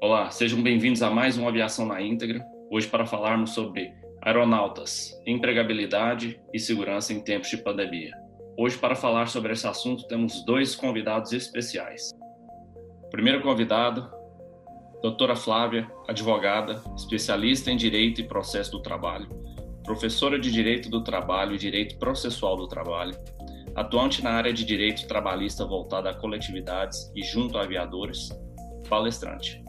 Olá, sejam bem-vindos a mais um Aviação na Íntegra. Hoje para falarmos sobre aeronautas, empregabilidade e segurança em tempos de pandemia. Hoje para falar sobre esse assunto temos dois convidados especiais. primeiro convidado, doutora Flávia, advogada, especialista em Direito e Processo do Trabalho, professora de Direito do Trabalho e Direito Processual do Trabalho, atuante na área de Direito Trabalhista voltada a coletividades e junto a aviadores, palestrante.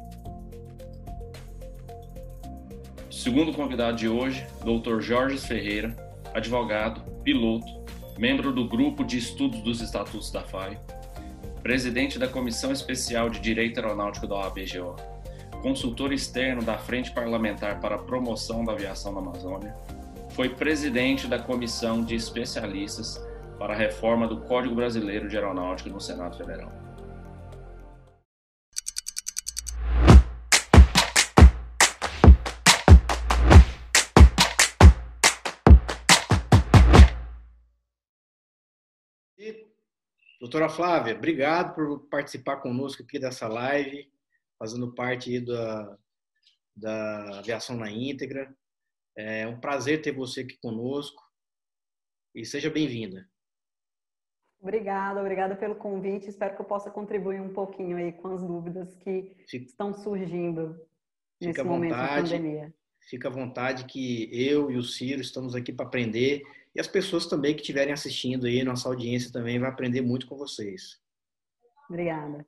Segundo convidado de hoje, Dr. Jorge Ferreira, advogado, piloto, membro do Grupo de Estudos dos Estatutos da FAI, presidente da Comissão Especial de Direito Aeronáutico da OABGO, consultor externo da Frente Parlamentar para a Promoção da Aviação na Amazônia, foi presidente da Comissão de Especialistas para a Reforma do Código Brasileiro de Aeronáutica no Senado Federal. Doutora Flávia, obrigado por participar conosco aqui dessa live, fazendo parte da, da Aviação na Íntegra. É um prazer ter você aqui conosco e seja bem-vinda. Obrigada, obrigada pelo convite. Espero que eu possa contribuir um pouquinho aí com as dúvidas que Fica, estão surgindo nesse momento vontade, de pandemia. Fica à vontade que eu e o Ciro estamos aqui para aprender e as pessoas também que estiverem assistindo aí, nossa audiência também vai aprender muito com vocês. Obrigada.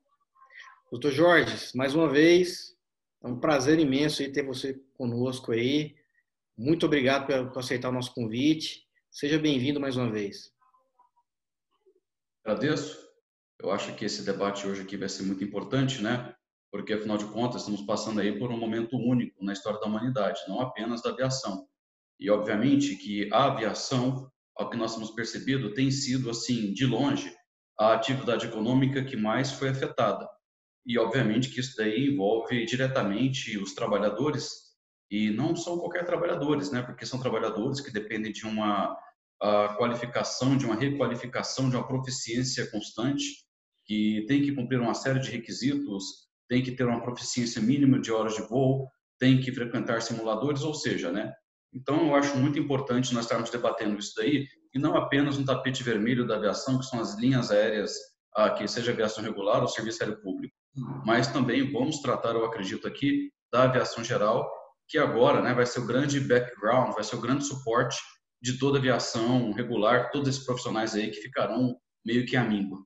Doutor Jorge, mais uma vez, é um prazer imenso ter você conosco aí. Muito obrigado por aceitar o nosso convite. Seja bem-vindo mais uma vez. Agradeço. Eu acho que esse debate hoje aqui vai ser muito importante, né? Porque, afinal de contas, estamos passando aí por um momento único na história da humanidade, não apenas da aviação. E, obviamente, que a aviação, ao que nós temos percebido, tem sido, assim, de longe, a atividade econômica que mais foi afetada. E, obviamente, que isso daí envolve diretamente os trabalhadores, e não são qualquer trabalhadores, né? Porque são trabalhadores que dependem de uma qualificação, de uma requalificação, de uma proficiência constante, que tem que cumprir uma série de requisitos, tem que ter uma proficiência mínima de horas de voo, tem que frequentar simuladores, ou seja, né? Então, eu acho muito importante nós estarmos debatendo isso daí, e não apenas no tapete vermelho da aviação, que são as linhas aéreas, ah, que seja aviação regular ou serviço aéreo público, mas também vamos tratar, eu acredito aqui, da aviação geral, que agora né, vai ser o grande background, vai ser o grande suporte de toda a aviação regular, todos esses profissionais aí que ficarão meio que à míngua.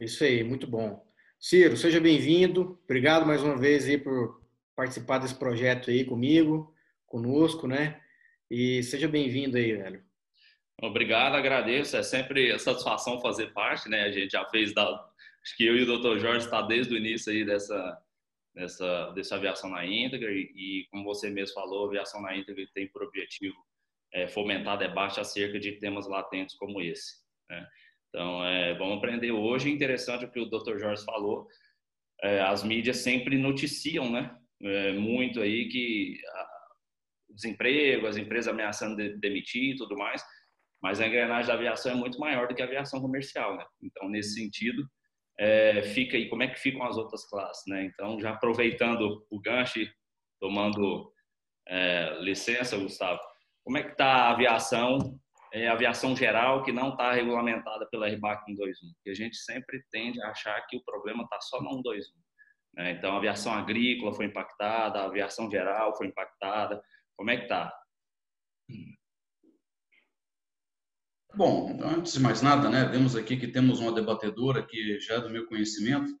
Isso aí, muito bom. Ciro, seja bem-vindo. Obrigado mais uma vez aí por participar desse projeto aí comigo, conosco, né? E seja bem-vindo aí, velho. Obrigado, agradeço. É sempre satisfação fazer parte, né? A gente já fez da, acho que eu e o Dr. Jorge está desde o início aí dessa dessa dessa aviação na íntegra e, e como você mesmo falou, a aviação na íntegra tem por objetivo é, fomentar debate acerca de temas latentes como esse. Né? Então, é, vamos aprender hoje. Interessante o que o Dr. Jorge falou. É, as mídias sempre noticiam, né? É, muito aí que o desemprego, as empresas ameaçando de, demitir e tudo mais, mas a engrenagem da aviação é muito maior do que a aviação comercial, né? Então, nesse sentido, é, fica aí como é que ficam as outras classes, né? Então, já aproveitando o gancho, tomando é, licença, Gustavo, como é que está a aviação, é, a aviação geral que não está regulamentada pela RBAC 121? Porque a gente sempre tende a achar que o problema está só no 121. Né? Então, a aviação agrícola foi impactada, a aviação geral foi impactada. Como é que está? Bom, antes de mais nada, né, vemos aqui que temos uma debatedora que já é do meu conhecimento,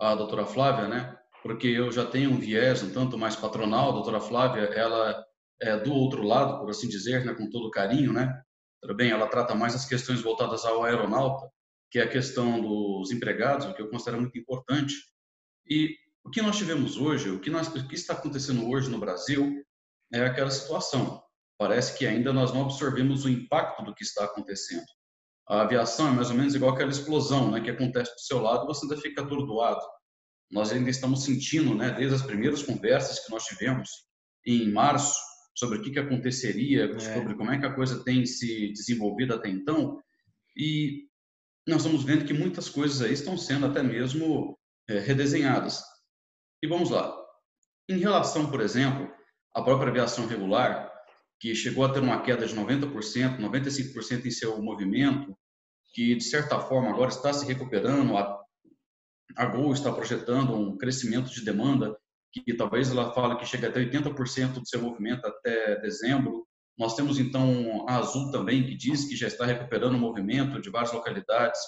a doutora Flávia, né, porque eu já tenho um viés um tanto mais patronal, a doutora Flávia, ela é do outro lado, por assim dizer, né, com todo carinho, né, bem, ela trata mais as questões voltadas ao aeronauta, que é a questão dos empregados, o que eu considero muito importante, e o que nós tivemos hoje, o que, nós, o que está acontecendo hoje no Brasil, é aquela situação. Parece que ainda nós não absorvemos o impacto do que está acontecendo. A aviação é mais ou menos igual aquela explosão né, que acontece do seu lado, você ainda fica atordoado. Nós ainda estamos sentindo, né, desde as primeiras conversas que nós tivemos em março, sobre o que, que aconteceria, é. sobre como é que a coisa tem se desenvolvido até então, e nós estamos vendo que muitas coisas aí estão sendo até mesmo é, redesenhadas. E vamos lá. Em relação, por exemplo, à própria aviação regular, que chegou a ter uma queda de 90%, 95% em seu movimento, que de certa forma agora está se recuperando, a, a Gol está projetando um crescimento de demanda que talvez ela fale que chega até 80% do seu movimento até dezembro. Nós temos então a Azul também que diz que já está recuperando o movimento de várias localidades.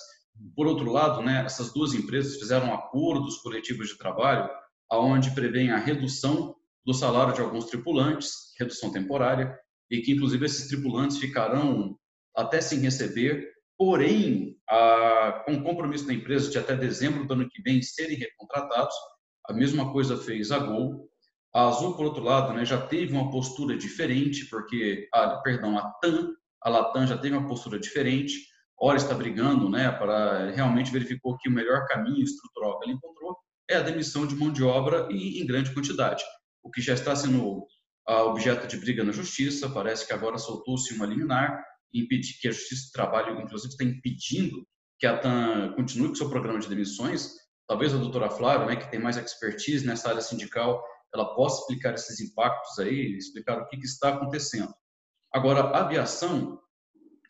Por outro lado, né, essas duas empresas fizeram acordos coletivos de trabalho aonde prevêem a redução do salário de alguns tripulantes, redução temporária, e que inclusive esses tripulantes ficarão até sem receber, porém, a, com compromisso da empresa de até dezembro do ano que vem serem recontratados, a mesma coisa fez a Gol. A Azul, por outro lado, né, já teve uma postura diferente, porque, a, perdão, a TAM, a Latam já teve uma postura diferente. Ora está brigando, né, para realmente verificou que o melhor caminho estrutural que ela encontrou é a demissão de mão de obra e em grande quantidade, o que já está sendo objeto de briga na justiça. Parece que agora soltou-se uma liminar impedir que a Justiça do Trabalho, inclusive, está impedindo que a TAM continue com seu programa de demissões talvez a doutora Flávia, né, que tem mais expertise nessa área sindical, ela possa explicar esses impactos aí, explicar o que, que está acontecendo. Agora, a aviação,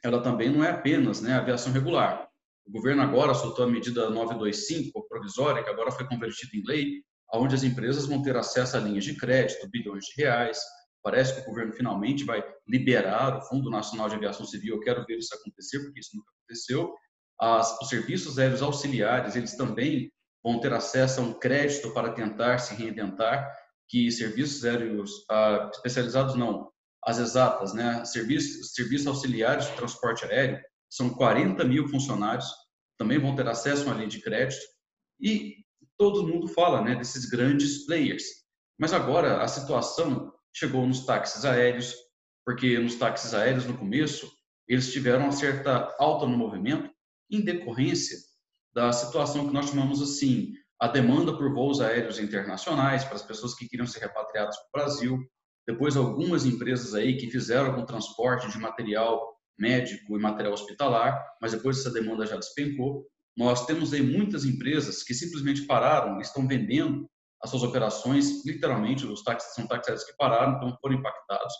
ela também não é apenas né, aviação regular. O governo agora soltou a medida 925, provisória, que agora foi convertida em lei, onde as empresas vão ter acesso a linhas de crédito, bilhões de reais. Parece que o governo finalmente vai liberar o Fundo Nacional de Aviação Civil. Eu quero ver isso acontecer, porque isso nunca aconteceu. As, os serviços aéreos auxiliares, eles também vão ter acesso a um crédito para tentar se reinventar, que serviços aéreos ah, especializados não, as exatas, né? Serviços, serviços auxiliares de transporte aéreo, são 40 mil funcionários, também vão ter acesso a uma linha de crédito, e todo mundo fala né, desses grandes players. Mas agora a situação chegou nos táxis aéreos, porque nos táxis aéreos, no começo, eles tiveram uma certa alta no movimento, em decorrência da situação que nós chamamos assim, a demanda por voos aéreos internacionais para as pessoas que queriam ser repatriadas para o Brasil. Depois, algumas empresas aí que fizeram algum transporte de material médico e material hospitalar, mas depois essa demanda já despencou. Nós temos aí muitas empresas que simplesmente pararam, estão vendendo as suas operações, literalmente, os táxis são táxis que pararam, então foram impactados.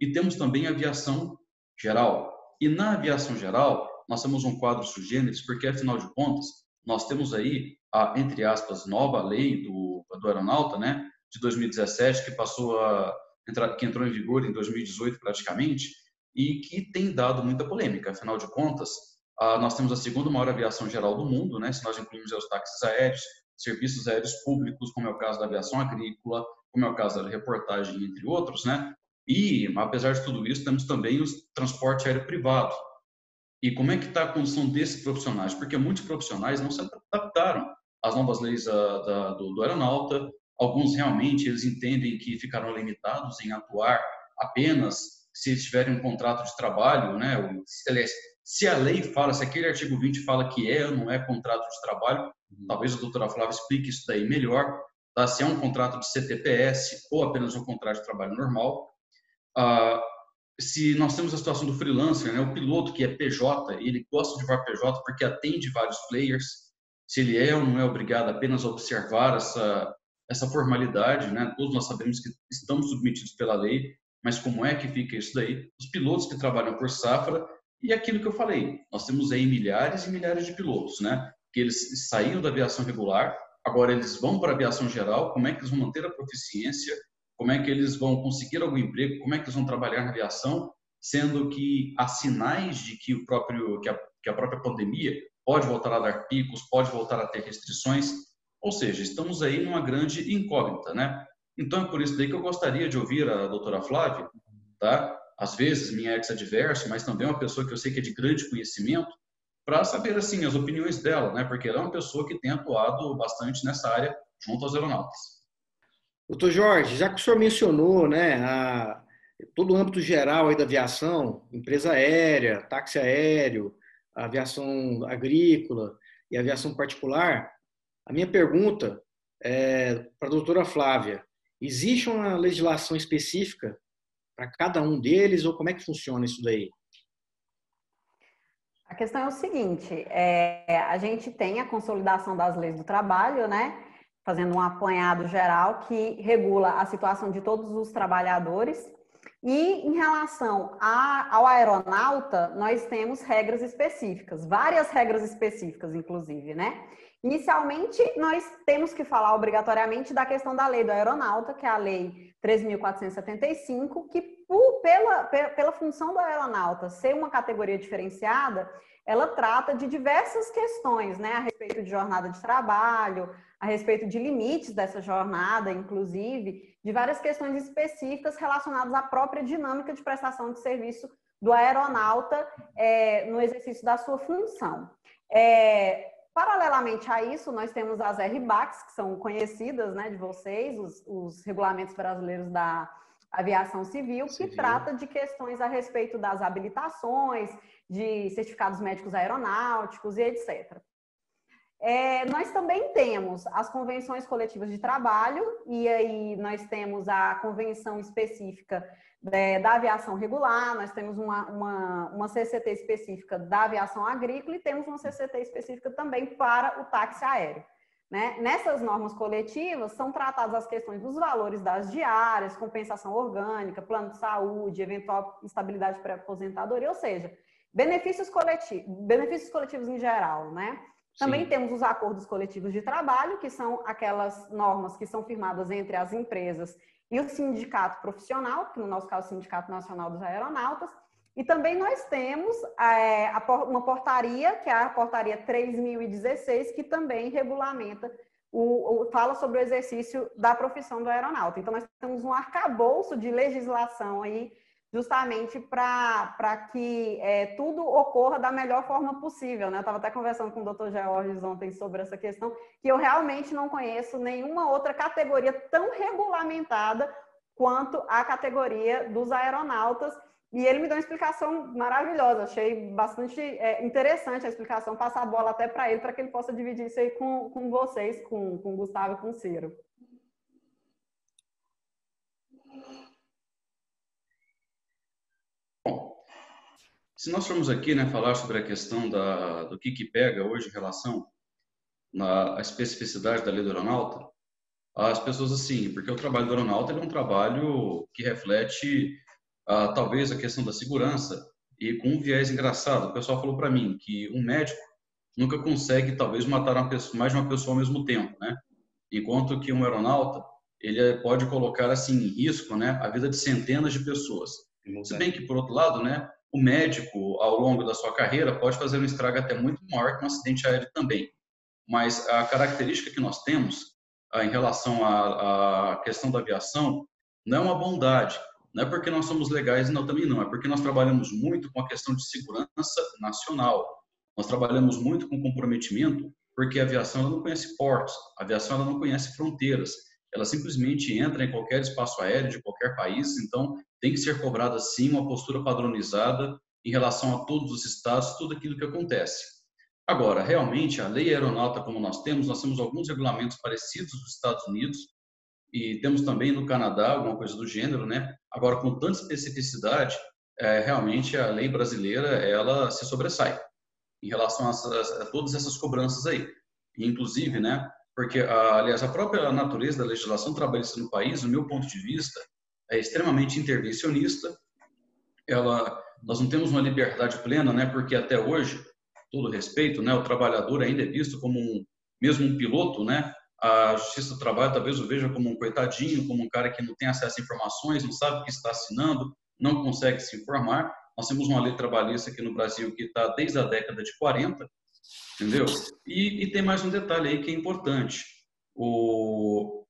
E temos também a aviação geral. E na aviação geral, nós temos um quadro sugêneres, porque, afinal de contas, nós temos aí a, entre aspas, nova lei do, do aeronauta, né, de 2017, que passou a que entrou em vigor em 2018 praticamente, e que tem dado muita polêmica. Afinal de contas, nós temos a segunda maior aviação geral do mundo, né, se nós incluímos os táxis aéreos, serviços aéreos públicos, como é o caso da aviação agrícola, como é o caso da reportagem, entre outros, né? E, apesar de tudo isso, temos também o transporte aéreo privado, e como é que está a condição desses profissionais? Porque muitos profissionais não se adaptaram às novas leis da, da, do, do aeronauta. Alguns realmente eles entendem que ficaram limitados em atuar apenas se eles tiverem um contrato de trabalho, né? Se a lei fala, se aquele artigo 20 fala que é ou não é contrato de trabalho, uhum. talvez a doutora Flávia explique isso daí melhor, tá? se é um contrato de CTPS ou apenas um contrato de trabalho normal. Ah, se nós temos a situação do freelancer, né, o piloto que é PJ, ele gosta de voar PJ porque atende vários players, se ele é ou não é obrigado apenas a observar essa, essa formalidade, né, todos nós sabemos que estamos submetidos pela lei, mas como é que fica isso daí? Os pilotos que trabalham por safra e aquilo que eu falei, nós temos aí milhares e milhares de pilotos, né, que eles saíram da aviação regular, agora eles vão para a aviação geral, como é que eles vão manter a proficiência, como é que eles vão conseguir algum emprego, como é que eles vão trabalhar na aviação, sendo que há sinais de que o próprio que a, que a própria pandemia pode voltar a dar picos, pode voltar a ter restrições, ou seja, estamos aí numa grande incógnita, né? Então é por isso daí que eu gostaria de ouvir a doutora Flávia, tá? Às vezes minha ex-adverso, mas também uma pessoa que eu sei que é de grande conhecimento, para saber assim as opiniões dela, né? Porque ela é uma pessoa que tem atuado bastante nessa área junto aos aeronautas. Doutor Jorge, já que o senhor mencionou né, a, todo o âmbito geral aí da aviação, empresa aérea, táxi aéreo, aviação agrícola e aviação particular, a minha pergunta é para a doutora Flávia. Existe uma legislação específica para cada um deles ou como é que funciona isso daí? A questão é o seguinte: é, a gente tem a consolidação das leis do trabalho, né? Fazendo um apanhado geral que regula a situação de todos os trabalhadores. E em relação a, ao aeronauta, nós temos regras específicas, várias regras específicas, inclusive, né? Inicialmente, nós temos que falar obrigatoriamente da questão da lei do aeronauta, que é a lei 3.475, que por, pela, pela função do aeronauta ser uma categoria diferenciada, ela trata de diversas questões, né, a respeito de jornada de trabalho, a respeito de limites dessa jornada, inclusive, de várias questões específicas relacionadas à própria dinâmica de prestação de serviço do aeronauta é, no exercício da sua função. É, Paralelamente a isso, nós temos as RBACs, que são conhecidas né, de vocês, os, os regulamentos brasileiros da aviação civil, civil, que trata de questões a respeito das habilitações, de certificados médicos aeronáuticos e etc. É, nós também temos as convenções coletivas de trabalho, e aí nós temos a convenção específica é, da aviação regular, nós temos uma, uma, uma CCT específica da aviação agrícola e temos uma CCT específica também para o táxi aéreo. Né? Nessas normas coletivas são tratadas as questões dos valores das diárias, compensação orgânica, plano de saúde, eventual instabilidade pré-aposentadoria, ou seja, benefícios benefícios coletivos em geral, né? Também Sim. temos os acordos coletivos de trabalho, que são aquelas normas que são firmadas entre as empresas e o sindicato profissional, que no nosso caso é o Sindicato Nacional dos Aeronautas, e também nós temos é, uma portaria, que é a portaria 3016, que também regulamenta, o, o, fala sobre o exercício da profissão do aeronauta. Então, nós temos um arcabouço de legislação aí justamente para que é, tudo ocorra da melhor forma possível. Né? Eu estava até conversando com o Dr. Georges ontem sobre essa questão, que eu realmente não conheço nenhuma outra categoria tão regulamentada quanto a categoria dos aeronautas. E ele me deu uma explicação maravilhosa, achei bastante é, interessante a explicação, passar a bola até para ele, para que ele possa dividir isso aí com, com vocês, com, com o Gustavo e com o Ciro. Se nós formos aqui né, falar sobre a questão da, do que, que pega hoje em relação à especificidade da lei do aeronauta, as pessoas assim, porque o trabalho do aeronauta é um trabalho que reflete ah, talvez a questão da segurança e com um viés engraçado. O pessoal falou para mim que um médico nunca consegue talvez matar pessoa, mais de uma pessoa ao mesmo tempo, né? Enquanto que um aeronauta ele pode colocar assim em risco, né, a vida de centenas de pessoas. Se bem que por outro lado, né, o médico, ao longo da sua carreira, pode fazer um estrago até muito maior que um acidente aéreo também. Mas a característica que nós temos ah, em relação à, à, questão da aviação não é uma bondade, não é porque nós somos legais, não, também não, é porque nós trabalhamos muito com a questão de segurança nacional. Nós trabalhamos muito com comprometimento, porque a aviação não conhece portos, a aviação ela não conhece fronteiras, ela simplesmente entra em qualquer espaço aéreo de qualquer país, então tem que ser cobrada sim uma postura padronizada em relação a todos os estados, tudo aquilo que acontece. Agora, realmente, a lei aeronáutica como nós temos, nós temos alguns regulamentos parecidos dos Estados Unidos e temos também no Canadá alguma coisa do gênero, né? Agora, com tanta especificidade, é, realmente a lei brasileira ela se sobressai em relação a, a, a todas essas cobranças aí. Inclusive, né? Porque, aliás, a própria natureza da legislação trabalhista no país, do meu ponto de vista, é extremamente intervencionista. Ela, nós não temos uma liberdade plena, né? Porque até hoje, todo respeito, né? O trabalhador ainda é visto como um, mesmo um piloto, né? A Justiça do Trabalho talvez o veja como um coitadinho, como um cara que não tem acesso a informações, não sabe o que está assinando, não consegue se informar. Nós temos uma lei trabalhista aqui no Brasil que está desde a década de 40, entendeu? E, e, tem mais um detalhe aí que é importante. O,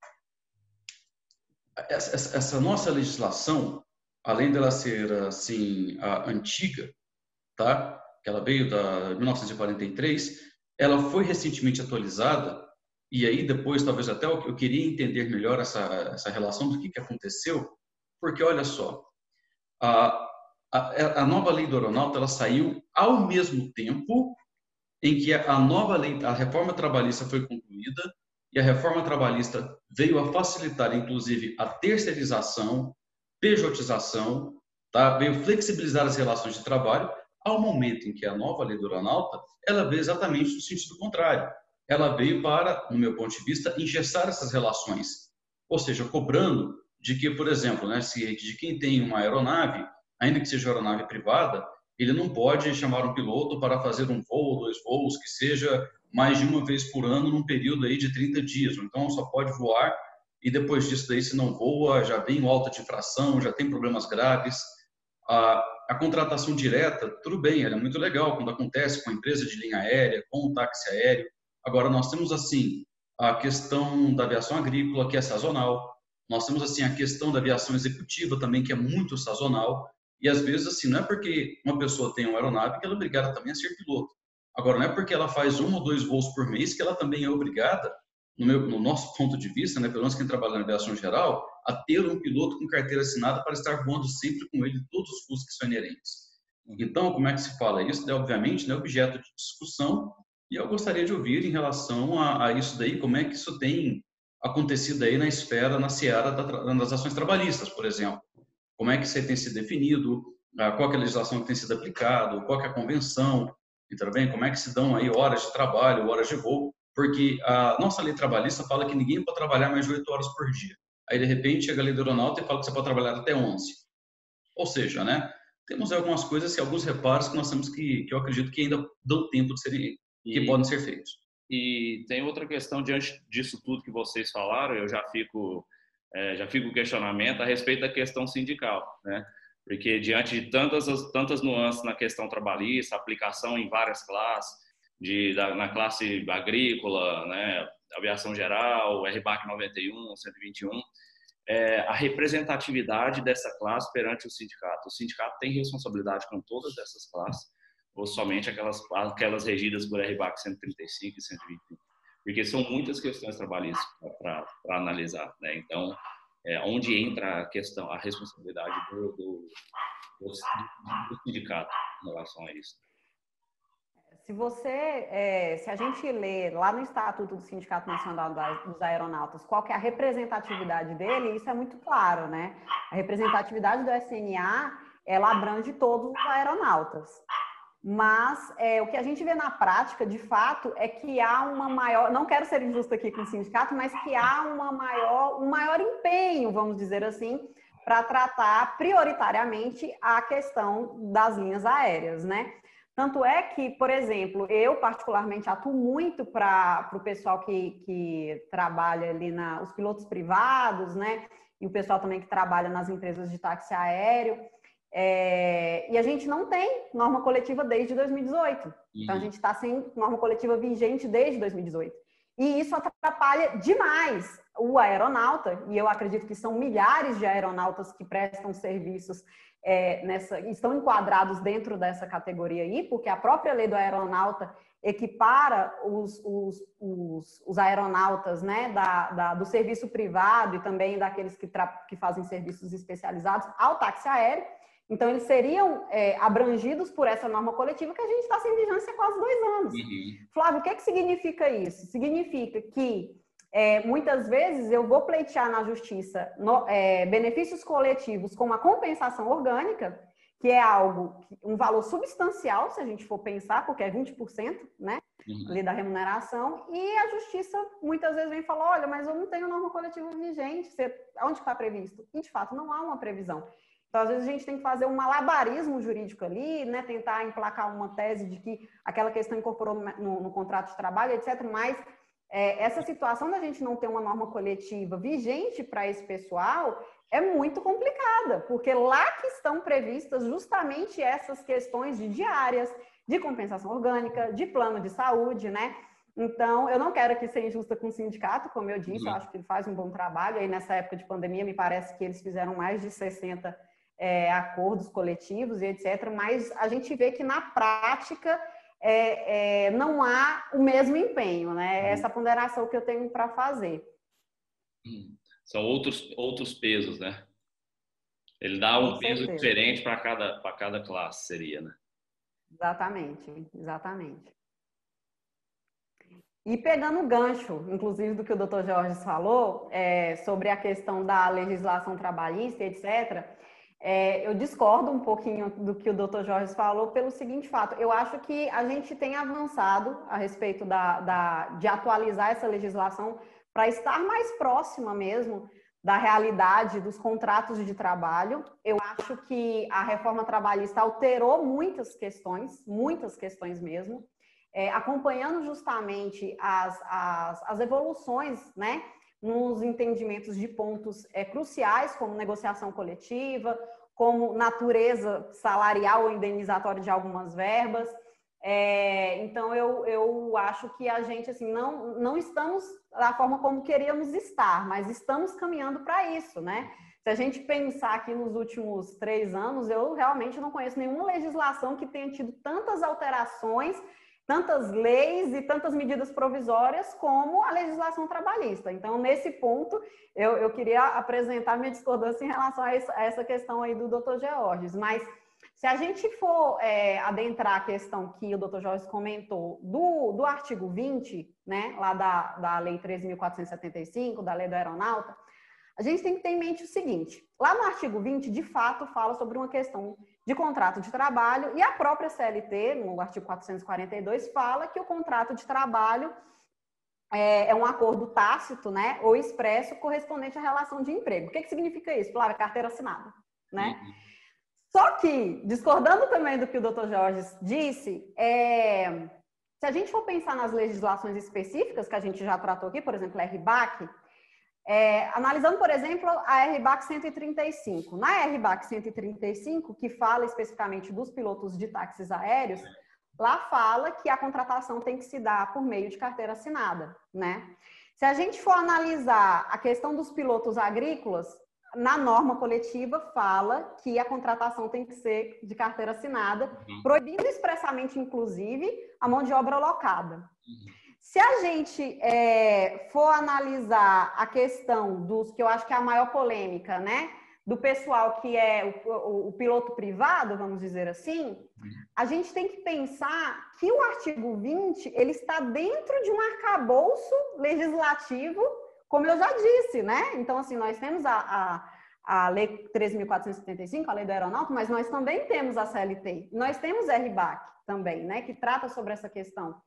essa, essa nossa legislação, além dela ser assim antiga, tá? Ela veio da 1943, ela foi recentemente atualizada e aí depois talvez até eu queria entender melhor essa essa relação do que que aconteceu, porque olha só, a a, a nova lei do aeronáutica ela saiu ao mesmo tempo em que a nova lei, a reforma trabalhista foi concluída e a reforma trabalhista veio a facilitar, inclusive, a terceirização, pejotização, tá? veio flexibilizar as relações de trabalho, Ao momento em que a nova lei do aeronauta, ela veio exatamente no sentido contrário. Ela veio para, no meu ponto de vista, engessar essas relações. Ou seja, cobrando de que, por exemplo, né, de quem tem uma aeronave, ainda que seja aeronave privada, ele não pode chamar um piloto para fazer um voo, dois voos, que seja mais de uma vez por ano num período aí de 30 dias. Então, só pode voar e depois disso daí, se não voa, já vem alta de já tem problemas graves. A, a contratação direta, tudo bem, ela é muito legal quando acontece com a empresa de linha aérea, com o táxi aéreo. Agora, nós temos, assim, a questão da aviação agrícola, que é sazonal. Nós temos, assim, a questão da aviação executiva também, que é muito sazonal. E, às vezes, assim, não é porque uma pessoa tem uma aeronave que ela é obrigada também a ser piloto. Agora, não é porque ela faz um ou dois voos por mês que ela também é obrigada no, meu, no nosso ponto de vista, né, pelo menos quem trabalha na aviação geral, a ter um piloto com carteira assinada para estar voando sempre com ele todos os custos que são inerentes. Então, como é que se fala isso? É, obviamente, né, objeto de discussão e eu gostaria de ouvir em relação a, a, isso daí, como é que isso tem acontecido aí na esfera, na seara da, das ações trabalhistas, por exemplo. Como é que isso tem sido definido, ah, qual é a legislação que tem sido aplicada, qual é a convenção, então, bem, como é que se dão aí horas de trabalho, horas de voo, porque a nossa lei trabalhista fala que ninguém pode trabalhar mais de 8 horas por dia. Aí, de repente, chega a lei do aeronauta e fala que você pode trabalhar até 11. Ou seja, né, temos algumas coisas e alguns reparos que nós temos que, que eu acredito que ainda dão tempo de serem, e, que podem ser feitos. E tem outra questão, diante disso tudo que vocês falaram, eu já fico, é, já fico questionamento a respeito da questão sindical, né? Porque diante de tantas, tantas nuances na questão trabalhista, aplicação em várias classes, de, da, na classe agrícola, né, aviação geral, RBAC 91, 121, é, a representatividade dessa classe perante o sindicato. O sindicato tem responsabilidade com todas essas classes, ou somente aquelas, aquelas regidas por RBAC 135 e 121? Porque são muitas questões trabalhistas para analisar. Né? Então, é, onde entra a questão, a responsabilidade do, do, do, do sindicato em relação a isso? Se você, é, se a gente lê lá no Estatuto do Sindicato Nacional dos Aeronautas, qual é a representatividade dele, isso é muito claro, né? A representatividade do SNA, ela abrange todos os aeronautas. Mas é, o que a gente vê na prática, de fato, é que há uma maior, não quero ser injusto aqui com o sindicato, mas que há uma maior, um maior empenho, vamos dizer assim, para tratar prioritariamente a questão das linhas aéreas, né? Tanto é que, por exemplo, eu particularmente atuo muito para o pessoal que, que trabalha ali na os pilotos privados, né? E o pessoal também que trabalha nas empresas de táxi aéreo. É, e a gente não tem norma coletiva desde 2018. Uhum. Então a uhum. gente está sem norma coletiva vigente desde 2018. E isso atrapalha demais o aeronauta, e eu acredito que são milhares de aeronautas que prestam serviços é, nessa, estão enquadrados dentro dessa categoria aí, porque a própria lei do aeronauta equipara os, os, os, os aeronautas né, da, da, do serviço privado e também daqueles que, que fazem serviços especializados ao táxi aéreo. Então, eles seriam é, abrangidos por essa norma coletiva que a gente está sem vigência há quase dois anos. Uhum. Flávio, o que, que significa isso? Significa que é, muitas vezes eu vou pleitear na justiça no, é, benefícios coletivos com uma compensação orgânica, que é algo, um valor substancial, se a gente for pensar, porque é 20%, né, uhum. ali da remuneração, e a justiça muitas vezes vem falar, olha, mas eu não tenho norma coletiva vigente, você, onde está previsto? E, de fato, não há uma previsão. Então, às vezes, a gente tem que fazer um malabarismo jurídico ali, né, tentar emplacar uma tese de que aquela questão incorporou no, no, no contrato de trabalho, etc., mas é, essa situação da gente não ter uma norma coletiva vigente para esse pessoal é muito complicada, porque lá que estão previstas justamente essas questões de diárias, de compensação orgânica, de plano de saúde, né? Então, eu não quero aqui ser injusta com o sindicato, como eu disse, uhum. eu acho que ele faz um bom trabalho. Aí, nessa época de pandemia, me parece que eles fizeram mais de 60 é, acordos coletivos e etc. Mas a gente vê que, na prática, é, é, não há o mesmo empenho, né? Uhum. Essa ponderação que eu tenho para fazer. Hum. São outros, outros pesos, né? Ele dá um peso diferente para cada, cada classe, seria, né? Exatamente, exatamente. E pegando o gancho, inclusive do que o doutor Jorge falou, é, sobre a questão da legislação trabalhista, etc., É, eu discordo um pouquinho do que o Dr. Jorge falou pelo seguinte fato. Eu acho que a gente tem avançado a respeito da, da de atualizar essa legislação para estar mais próxima mesmo da realidade dos contratos de trabalho. Eu acho que a reforma trabalhista alterou muitas questões, muitas questões mesmo, é, acompanhando justamente as, as, as evoluções, né? Nos entendimentos de pontos é, cruciais, como negociação coletiva, como natureza salarial ou indenizatória de algumas verbas. É, então, eu, eu acho que a gente assim, não, não estamos da forma como queríamos estar, mas estamos caminhando para isso, né? Se a gente pensar aqui nos últimos três anos, eu realmente não conheço nenhuma legislação que tenha tido tantas alterações tantas leis e tantas medidas provisórias como a legislação trabalhista. Então, nesse ponto, eu, eu queria apresentar minha discordância em relação a, a essa questão aí do doutor Georges. Mas, se a gente for é, adentrar a questão que o doutor Jorge comentou do, do artigo 20, né, lá da, da Lei 13.475, da Lei do Aeronauta, a gente tem que ter em mente o seguinte: lá no artigo 20, de fato, fala sobre uma questão de contrato de trabalho, e a própria CLT, no artigo 442, fala que o contrato de trabalho é, é um acordo tácito, né, ou expresso correspondente à relação de emprego. O que, que significa isso? Flávia, carteira assinada, né? Uhum. Só que, discordando também do que o doutor Jorge disse, é, se a gente for pensar nas legislações específicas que a gente já tratou aqui, por exemplo, a RBAC, é, analisando, por exemplo, a RBAC 135. Na RBAC 135, que fala especificamente dos pilotos de táxis aéreos, lá fala que a contratação tem que se dar por meio de carteira assinada, né? Se a gente for analisar a questão dos pilotos agrícolas, na norma coletiva fala que a contratação tem que ser de carteira assinada, uhum. proibindo expressamente, inclusive, a mão de obra locada. Uhum. Se a gente é, for analisar a questão dos que eu acho que é a maior polêmica, né? Do pessoal que é o, o, o piloto privado, vamos dizer assim, a gente tem que pensar que o artigo 20 ele está dentro de um arcabouço legislativo, como eu já disse, né? Então, assim, nós temos a, a, a Lei 13.475, a Lei do Aeronáutico, mas nós também temos a CLT, nós temos RBAC também, né? Que trata sobre essa questão.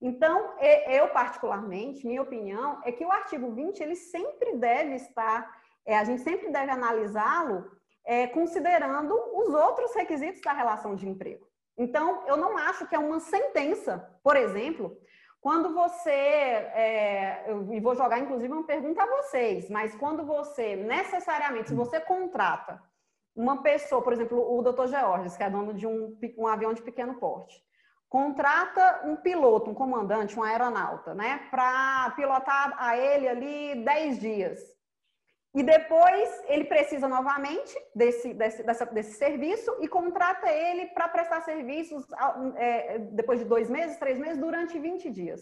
Então, eu particularmente, minha opinião é que o artigo 20 ele sempre deve estar, é, a gente sempre deve analisá-lo é, considerando os outros requisitos da relação de emprego. Então, eu não acho que é uma sentença, por exemplo, quando você, é, eu, e vou jogar inclusive uma pergunta a vocês, mas quando você necessariamente, se você contrata uma pessoa, por exemplo, o Dr. Georges, que é dono de um, um avião de pequeno porte, contrata um piloto, um comandante, um aeronauta, né, para pilotar a ele ali 10 dias. E depois ele precisa novamente desse, desse, dessa, desse serviço e contrata ele para prestar serviços é, depois de dois meses, três meses, durante 20 dias.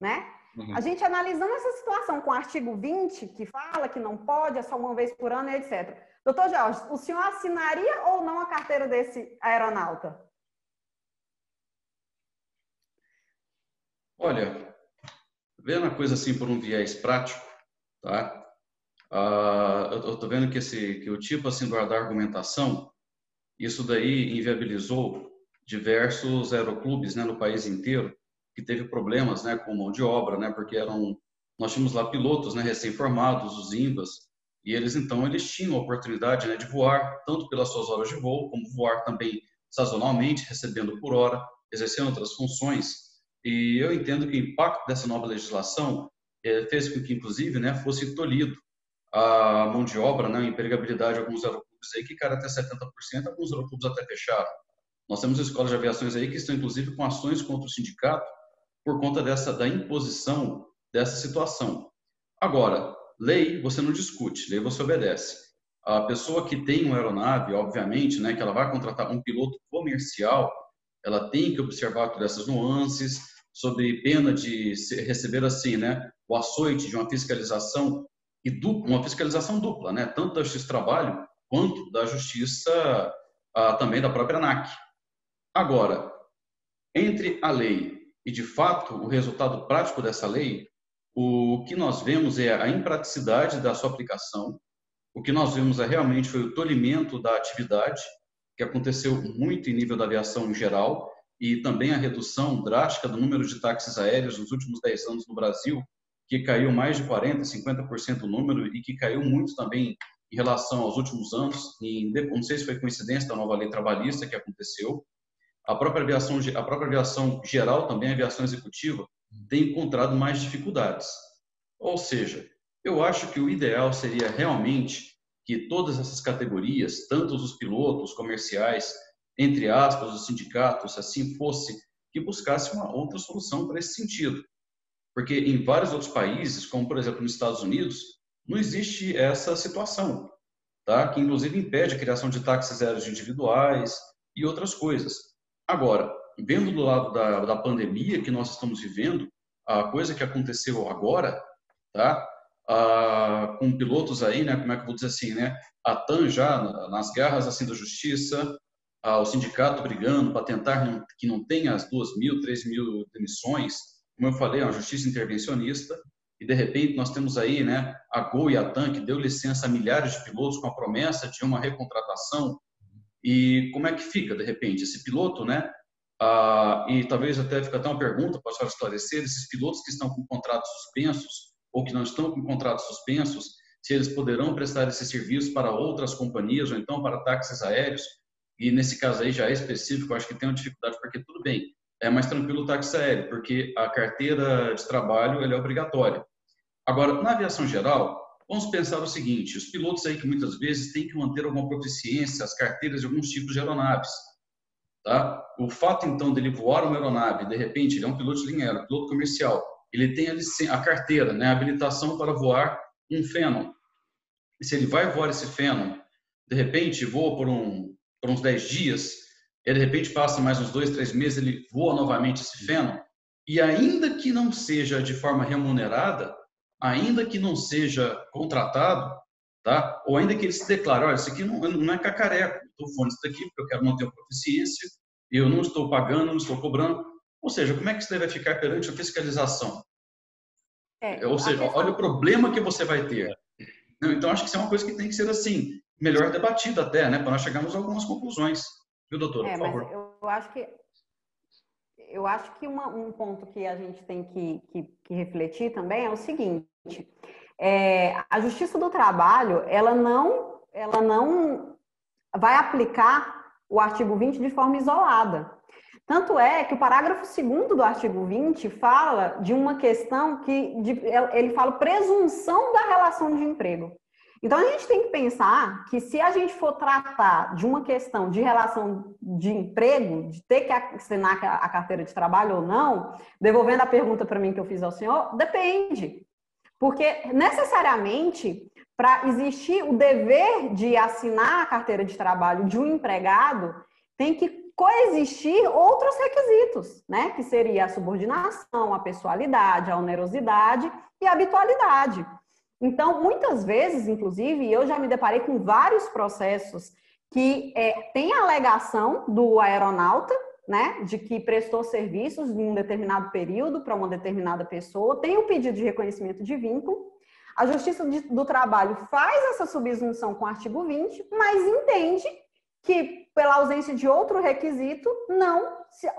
Né? Uhum. A gente analisando essa situação com o artigo 20, que fala que não pode, é só uma vez por ano, etc. Doutor Jorge, o senhor assinaria ou não a carteira desse aeronauta? Olha, vendo a coisa assim por um viés prático, tá? Ah, eu estou vendo que, esse, que o tipo assim da argumentação, isso daí inviabilizou diversos aeroclubes né, no país inteiro que teve problemas né, com mão de obra, né, porque eram nós tínhamos lá pilotos né, recém-formados, os INVAs, e eles então eles tinham a oportunidade né, de voar tanto pelas suas horas de voo, como voar também sazonalmente, recebendo por hora, exercendo outras funções. E eu entendo que o impacto dessa nova legislação é, fez com que, inclusive, né, fosse tolhido a mão de obra, né, a empregabilidade de alguns aeroclubes aí que cara até 70%, alguns aeroclubes até fecharam. Nós temos escolas de aviações aí que estão, inclusive, com ações contra o sindicato por conta dessa da imposição dessa situação. Agora, lei você não discute, lei você obedece. A pessoa que tem uma aeronave, obviamente, né, que ela vai contratar um piloto comercial, ela tem que observar todas essas nuances, sobre pena de receber assim, né, o açoite de uma fiscalização e dupla, uma fiscalização dupla, né, tanto da Justiça do Trabalho quanto da Justiça ah, também da própria ANAC. Agora, entre a lei e de fato o resultado prático dessa lei, o que nós vemos é a impraticidade da sua aplicação, o que nós vimos é realmente foi o tolimento da atividade, que aconteceu muito em nível da aviação em geral, e também a redução drástica do número de táxis aéreos nos últimos 10 anos no Brasil, que caiu mais de 40%, 50% o número e que caiu muito também em relação aos últimos anos. Não sei se foi coincidência da nova lei trabalhista que aconteceu. A própria aviação, a própria aviação geral, também a aviação executiva, tem encontrado mais dificuldades. Ou seja, eu acho que o ideal seria realmente que todas essas categorias, tanto os pilotos comerciais, entre aspas, os sindicatos, se assim fosse, que buscasse uma outra solução para esse sentido. Porque em vários outros países, como por exemplo nos Estados Unidos, não existe essa situação, tá? que inclusive impede a criação de táxis aéreos individuais e outras coisas. Agora, vendo do lado da, da pandemia que nós estamos vivendo, a coisa que aconteceu agora, tá? Ah, com pilotos aí, né? Como é que eu vou dizer assim, né? A TAM já nas garras assim da justiça, ao sindicato brigando para tentar que não tenha as duas mil, três mil demissões. Como eu falei, é uma justiça intervencionista. E de repente nós temos aí, né, a Gol e a TAM que deu licença a milhares de pilotos com a promessa de uma recontratação. E como é que fica de repente esse piloto, né? Ah, e talvez até fica até uma pergunta para a esclarecer: esses pilotos que estão com contratos suspensos ou que não estão com contratos suspensos, se eles poderão prestar esse serviço para outras companhias ou então para táxis aéreos, e nesse caso aí já é específico, acho que tem uma dificuldade, porque tudo bem, é mais tranquilo o táxi aéreo, porque a carteira de trabalho é obrigatória. Agora, na aviação geral, vamos pensar o seguinte, os pilotos aí que muitas vezes têm que manter alguma proficiência, as carteiras de alguns tipos de aeronaves, tá? O fato, então, dele voar uma aeronave, de repente, ele é um piloto de linha aérea, piloto comercial, ele tem a, a carteira, né, a habilitação para voar um Phenom. E se ele vai voar esse Phenom, de repente voa por um por uns 10 dias, e de repente passa mais uns dois, três meses, ele voa novamente esse feno, e ainda que não seja de forma remunerada, ainda que não seja contratado, tá? ou ainda que ele se declare, olha, isso aqui não, não é cacareco, estou falando isso daqui porque eu quero manter a proficiência, eu não estou pagando, não estou cobrando. Ou seja, como é que isso deve ficar perante a fiscalização? É, ou seja, questão... olha o problema que você vai ter. Então, acho que isso é uma coisa que tem que ser assim melhor debatida até, né, para nós chegarmos a algumas conclusões. Viu, doutora, é, por favor? eu acho que eu acho que uma, um ponto que a gente tem que, que, que refletir também é o seguinte: é, a Justiça do Trabalho ela não, ela não vai aplicar o artigo 20 de forma isolada. Tanto é que o parágrafo 2 do artigo 20 fala de uma questão que de, ele fala presunção da relação de emprego. Então, a gente tem que pensar que se a gente for tratar de uma questão de relação de emprego, de ter que assinar a carteira de trabalho ou não, devolvendo a pergunta para mim que eu fiz ao senhor, depende. Porque, necessariamente, para existir o dever de assinar a carteira de trabalho de um empregado, tem que coexistir outros requisitos, né? Que seria a subordinação, a pessoalidade, a onerosidade e a habitualidade. Então, muitas vezes, inclusive, eu já me deparei com vários processos que é, tem alegação do aeronauta, né, de que prestou serviços em um determinado período para uma determinada pessoa, tem o pedido de reconhecimento de vínculo. A Justiça do Trabalho faz essa subsunção com o artigo 20, mas entende que, pela ausência de outro requisito, não,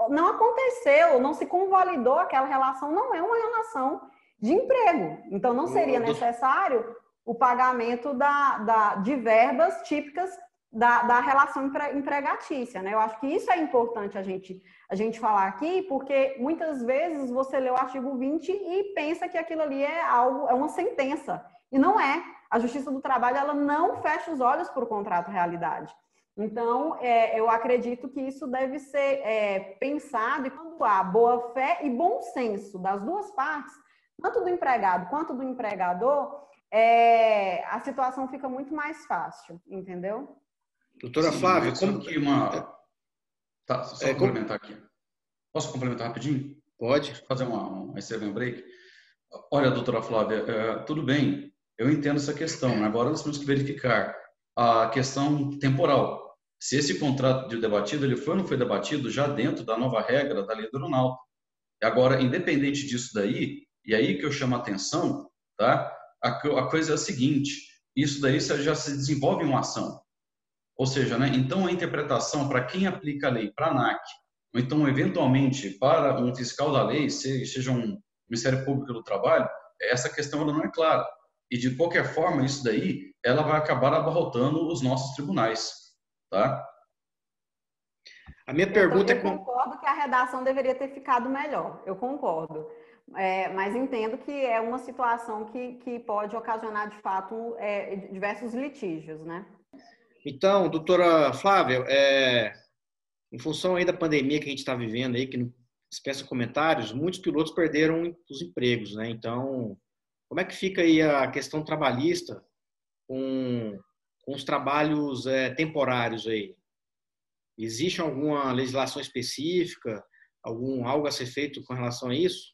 não aconteceu, não se convalidou aquela relação, não é uma relação de emprego. Então, não seria necessário o pagamento da, da, de verbas típicas da, da relação empregatícia. Né? Eu acho que isso é importante a gente, a gente falar aqui, porque muitas vezes você lê o artigo 20 e pensa que aquilo ali é algo, é uma sentença. E não é. A Justiça do Trabalho ela não fecha os olhos para o contrato realidade. Então, é, eu acredito que isso deve ser é, pensado e quando há boa fé e bom senso das duas partes, tanto do empregado quanto do empregador, é, a situação fica muito mais fácil, entendeu? Doutora Sim, Flávia, como que uma. Tá, só é, complementar como... aqui. Posso complementar rapidinho? Pode. Fazer uma, um break. Olha, doutora Flávia, é, tudo bem, eu entendo essa questão. Agora nós temos que verificar a questão temporal. Se esse contrato de debatido ele foi ou não foi debatido já dentro da nova regra da lei do aeronáutico. Agora, independente disso daí, e aí que eu chamo a atenção, tá? A, a coisa é a seguinte: isso daí já se desenvolve uma ação. Ou seja, né, então a interpretação para quem aplica a lei, para a ANAC, ou então eventualmente para um fiscal da lei, seja um Ministério Público do Trabalho, essa questão ela não é clara. E de qualquer forma, isso daí, ela vai acabar abarrotando os nossos tribunais, tá? A minha pergunta eu, eu é... Eu concordo que a redação deveria ter ficado melhor, eu concordo. É, mas entendo que é uma situação que, que pode ocasionar, de fato, é, diversos litígios, né? Então, doutora Flávia, é, em função aí da pandemia que a gente está vivendo aí, que não dispensa comentários, muitos pilotos perderam os empregos, né? Então, como é que fica aí a questão trabalhista com, com os trabalhos é, temporários aí? Existe alguma legislação específica, algum algo a ser feito com relação a isso?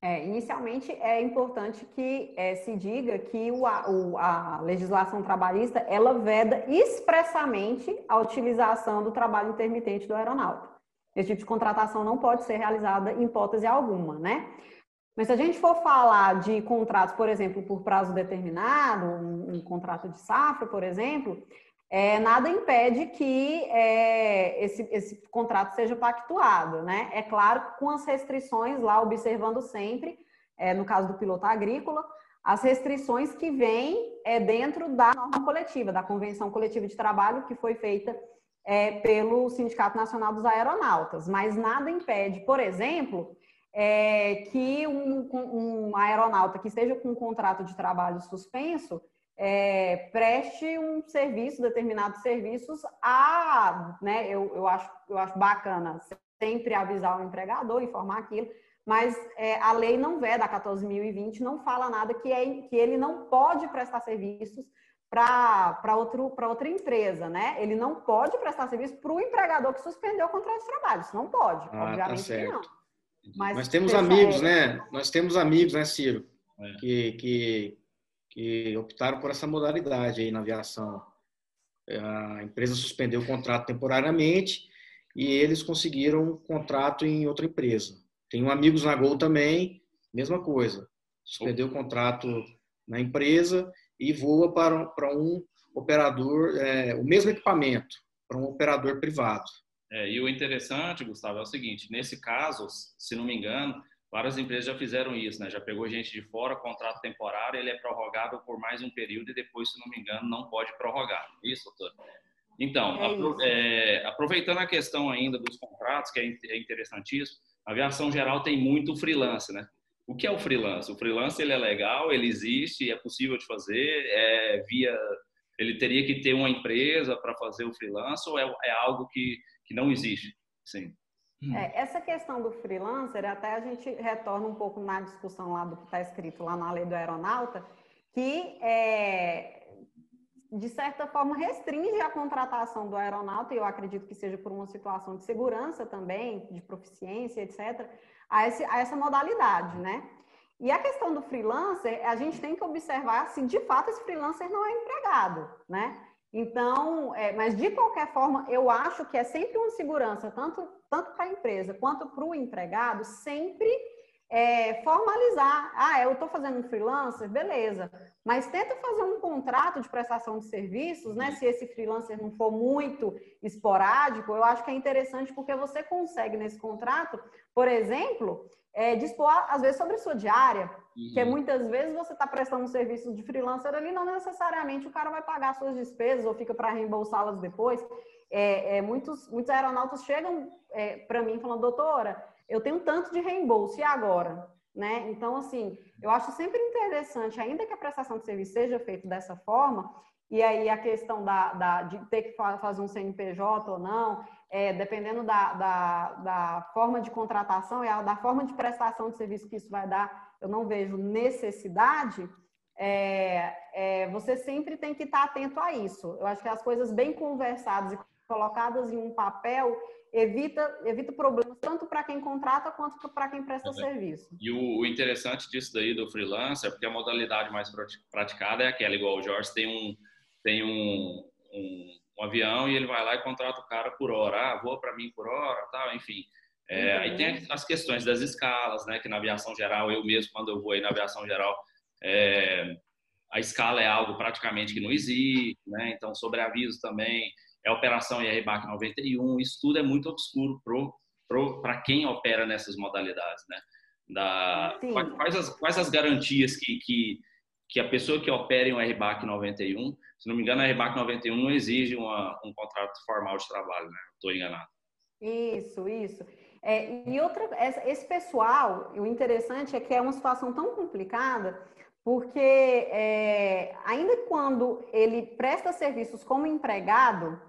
É, inicialmente, é importante que é, se diga que o, a, o, a, legislação trabalhista ela veda expressamente a utilização do trabalho intermitente do aeronauta. Esse tipo de contratação não pode ser realizada em hipótese alguma, né? Mas se a gente for falar de contratos, por exemplo, por prazo determinado, um, um contrato de safra, por exemplo, é, nada impede que é, esse, esse, contrato seja pactuado, né? É claro, com as restrições lá, observando sempre, é, no caso do piloto agrícola, as restrições que vêm é, dentro da norma coletiva, da Convenção Coletiva de Trabalho, que foi feita é, pelo Sindicato Nacional dos Aeronautas. Mas nada impede, por exemplo, é, que um, um aeronauta que esteja com um contrato de trabalho suspenso é, preste um serviço, determinados serviços, a, né, eu, eu, acho, eu acho bacana sempre avisar o empregador, informar aquilo, mas é, a lei não veda, a 14.020 não fala nada que, é, que ele não pode prestar serviços para outra empresa, né? Ele não pode prestar serviço para o empregador que suspendeu o contrato de trabalho, isso não pode, ah, tá obviamente tá não. Mas Nós temos amigos, né? Nós temos amigos, né, Ciro, é. que, que que optaram por essa modalidade aí na aviação. A empresa suspendeu o contrato temporariamente e eles conseguiram um contrato em outra empresa. Tenho amigos na Gol também, mesma coisa. Suspendeu o contrato na empresa e voa para, para um operador, é, o mesmo equipamento, para um operador privado. É, e o interessante, Gustavo, é o seguinte: nesse caso, se não me engano, Várias empresas já fizeram isso, né? Já pegou gente de fora, contrato temporário, ele é prorrogável por mais um período e depois, se não me engano, não pode prorrogar. Isso, doutor? Então, é é, aproveitando a questão ainda dos contratos, que é, é interessantíssimo, a aviação geral tem muito freelance, né? O que é o freelance? O freelance ele é legal, ele existe, é possível de fazer, é via ele teria que ter uma empresa para fazer o freelance ou é, é algo que, que não existe? Sim. Hum. É, essa questão do freelancer, até a gente retorna um pouco na discussão lá do que está escrito lá na lei do aeronauta, que é, de certa forma restringe a contratação do aeronauta, e eu acredito que seja por uma situação de segurança também, de proficiência, etc., a, esse, a essa modalidade, né? E a questão do freelancer, a gente tem que observar se de fato esse freelancer não é empregado, né? Então, é, mas de qualquer forma, eu acho que é sempre uma segurança, tanto, tanto para a empresa quanto para o empregado, sempre é, formalizar. Ah, eu estou fazendo um freelancer, beleza. Mas tenta fazer um contrato de prestação de serviços, né? Se esse freelancer não for muito esporádico, eu acho que é interessante porque você consegue nesse contrato, por exemplo, é, dispor, às vezes, sobre sua diária, uhum. que muitas vezes você está prestando um serviço de freelancer ali, não necessariamente o cara vai pagar suas despesas ou fica para reembolsá-las depois. É, é, muitos, muitos aeronautas chegam é, para mim falando, doutora, eu tenho tanto de reembolso, e agora? Né? Então, assim, eu acho sempre interessante, ainda que a prestação de serviço seja feita dessa forma, e aí a questão da, da, de ter que fazer um CNPJ ou não, é, dependendo da, da, da, forma de contratação e da forma de prestação de serviço que isso vai dar, eu não vejo necessidade, é, é, você sempre tem que estar atento a isso. Eu acho que as coisas bem conversadas e colocadas em um papel evita, evita problemas tanto para quem contrata quanto para quem presta é. serviço. E o, o, interessante disso daí do freelancer é porque a modalidade mais praticada é aquela, igual o Jorge tem um, tem um, um um avião e ele vai lá e contrata o cara por hora. Ah, voa para mim por hora, tal, enfim. É, uhum. Aí tem as questões das escalas, né? Que na aviação geral, eu mesmo, quando eu voei na aviação geral, é, a escala é algo praticamente que não existe, né? Então, sobre aviso também, é operação IRBAC 91, isso tudo é muito obscuro para quem opera nessas modalidades, né? Da, quais, as, quais as garantias que, que, que a pessoa que opera em um RBAC 91, se não me engano, a RBAC 91 não exige uma, um contrato formal de trabalho, né? Estou enganado. Isso, isso. É, e outra, esse pessoal, o interessante é que é uma situação tão complicada, porque é, ainda quando ele presta serviços como empregado,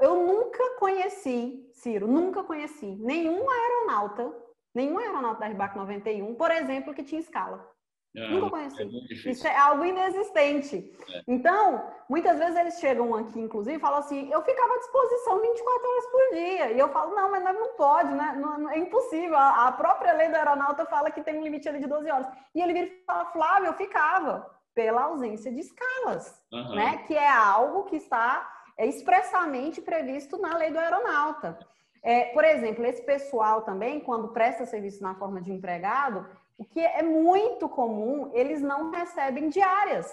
eu nunca conheci, Ciro, nunca conheci nenhum aeronauta, nenhum aeronauta da RBAC 91, por exemplo, que tinha escala. É, Nunca conheci. É Isso é algo inexistente. É. Então, muitas vezes eles chegam aqui, inclusive, e falam assim: eu ficava à disposição 24 horas por dia. E eu falo: não, mas não pode, né? Não, é impossível. A própria lei do aeronauta fala que tem um limite ali de 12 horas. E ele vira e fala: Flávio, eu ficava, pela ausência de escalas, uhum. né? Que é algo que está expressamente previsto na lei do aeronauta. É, por exemplo, esse pessoal também, quando presta serviço na forma de empregado, o que é muito comum, eles não recebem diárias.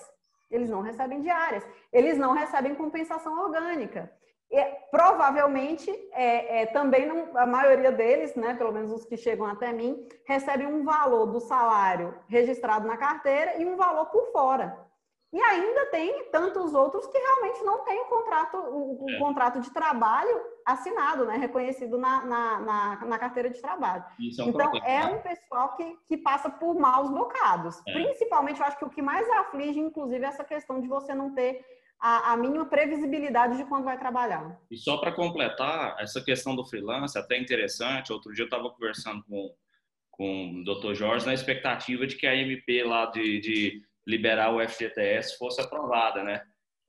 Eles não recebem diárias. Eles não recebem compensação orgânica. E, provavelmente, é, é, também não, a maioria deles, né, pelo menos os que chegam até mim, recebem um valor do salário registrado na carteira e um valor por fora. E ainda tem tantos outros que realmente não têm o contrato, o, o é. contrato de trabalho assinado, né? reconhecido na, na, na, na carteira de trabalho. É um então, problema, é né? um pessoal que, que passa por maus bocados. É. Principalmente, eu acho que o que mais aflige, inclusive, é essa questão de você não ter a, a mínima previsibilidade de quando vai trabalhar. E só para completar, essa questão do freelance é até interessante. Outro dia eu estava conversando com, com o Dr. Jorge na expectativa de que a MP lá de, de liberar o FGTS fosse aprovada, né?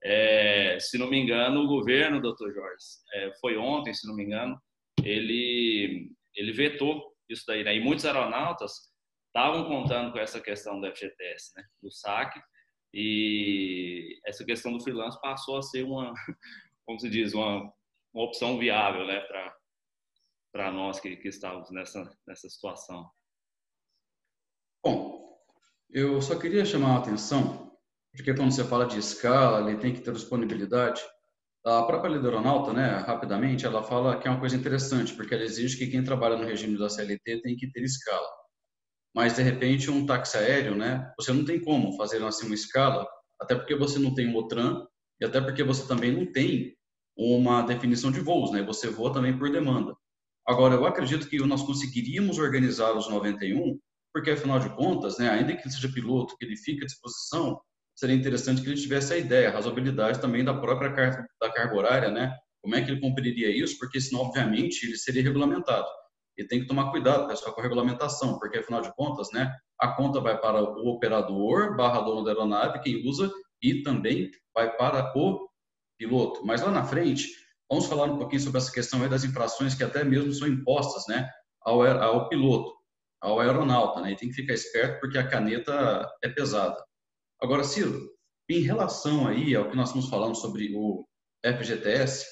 É, se não me engano, o governo, doutor Jorge, é, foi ontem, se não me engano, ele, ele vetou isso daí, né? E muitos aeronautas estavam contando com essa questão do FGTS, né? Do saque, e essa questão do freelance passou a ser uma, como se diz, uma, uma opção viável, né? Para nós que, que estávamos nessa, nessa situação. Bom, eu só queria chamar a atenção, porque quando você fala de escala, ele tem que ter disponibilidade. A própria aeronauta, né, rapidamente, ela fala que é uma coisa interessante, porque ela exige que quem trabalha no regime da CLT tem que ter escala. Mas, de repente, um táxi aéreo, né, você não tem como fazer assim uma escala, até porque você não tem um OTRAN, e até porque você também não tem uma definição de voos, né, você voa também por demanda. Agora, eu acredito que nós conseguiríamos organizar os 91 porque afinal de contas, né, ainda que ele seja piloto, que ele fique à disposição, seria interessante que ele tivesse a ideia, a razoabilidade também da própria carga, da carga horária, né? Como é que ele cumpriria isso? Porque senão, obviamente, ele seria regulamentado. E tem que tomar cuidado, pessoal, com a regulamentação, porque afinal de contas, né, a conta vai para o operador, barra dono da aeronave, quem usa, e também vai para o piloto. Mas lá na frente, vamos falar um pouquinho sobre essa questão das infrações que até mesmo são impostas, né, ao, ao piloto ao aeronauta, né? E tem que ficar esperto porque a caneta é pesada. Agora, Ciro, em relação aí ao que nós estamos falando sobre o FGTS,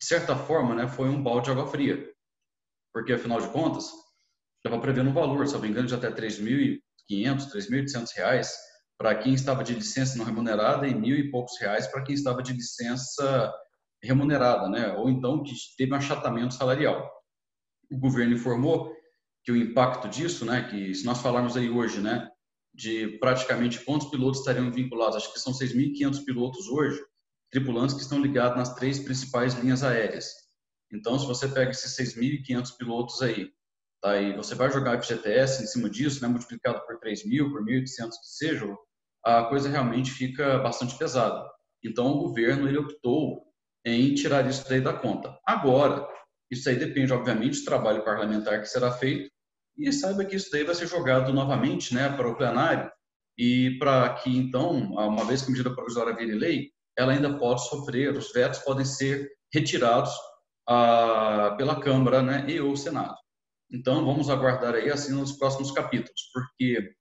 de certa forma, né, foi um balde de água fria. Porque, afinal de contas, estava prevendo um valor, se não me engano, de até R$ 3.500, 3.800 reais para quem estava de licença não remunerada e mil e poucos reais para quem estava de licença remunerada, né? Ou então que teve um achatamento salarial. O governo informou que o impacto disso, né, que se nós falarmos aí hoje, né, de praticamente quantos pilotos estariam vinculados, acho que são 6.500 pilotos hoje, tripulantes que estão ligados nas três principais linhas aéreas. Então, se você pega esses 6.500 pilotos aí, tá, e você vai jogar FGTS em cima disso, né, multiplicado por 3.000, por 1.800 que seja, a coisa realmente fica bastante pesada. Então, o governo ele optou em tirar isso daí da conta. Agora, isso aí depende, obviamente, do trabalho parlamentar que será feito e saiba que isso daí vai ser jogado novamente né, para o plenário e para que, então, uma vez que a medida provisória vire lei, ela ainda pode sofrer, os vetos podem ser retirados ah, pela Câmara né, e ou Senado. Então, vamos aguardar aí assim nos próximos capítulos, porque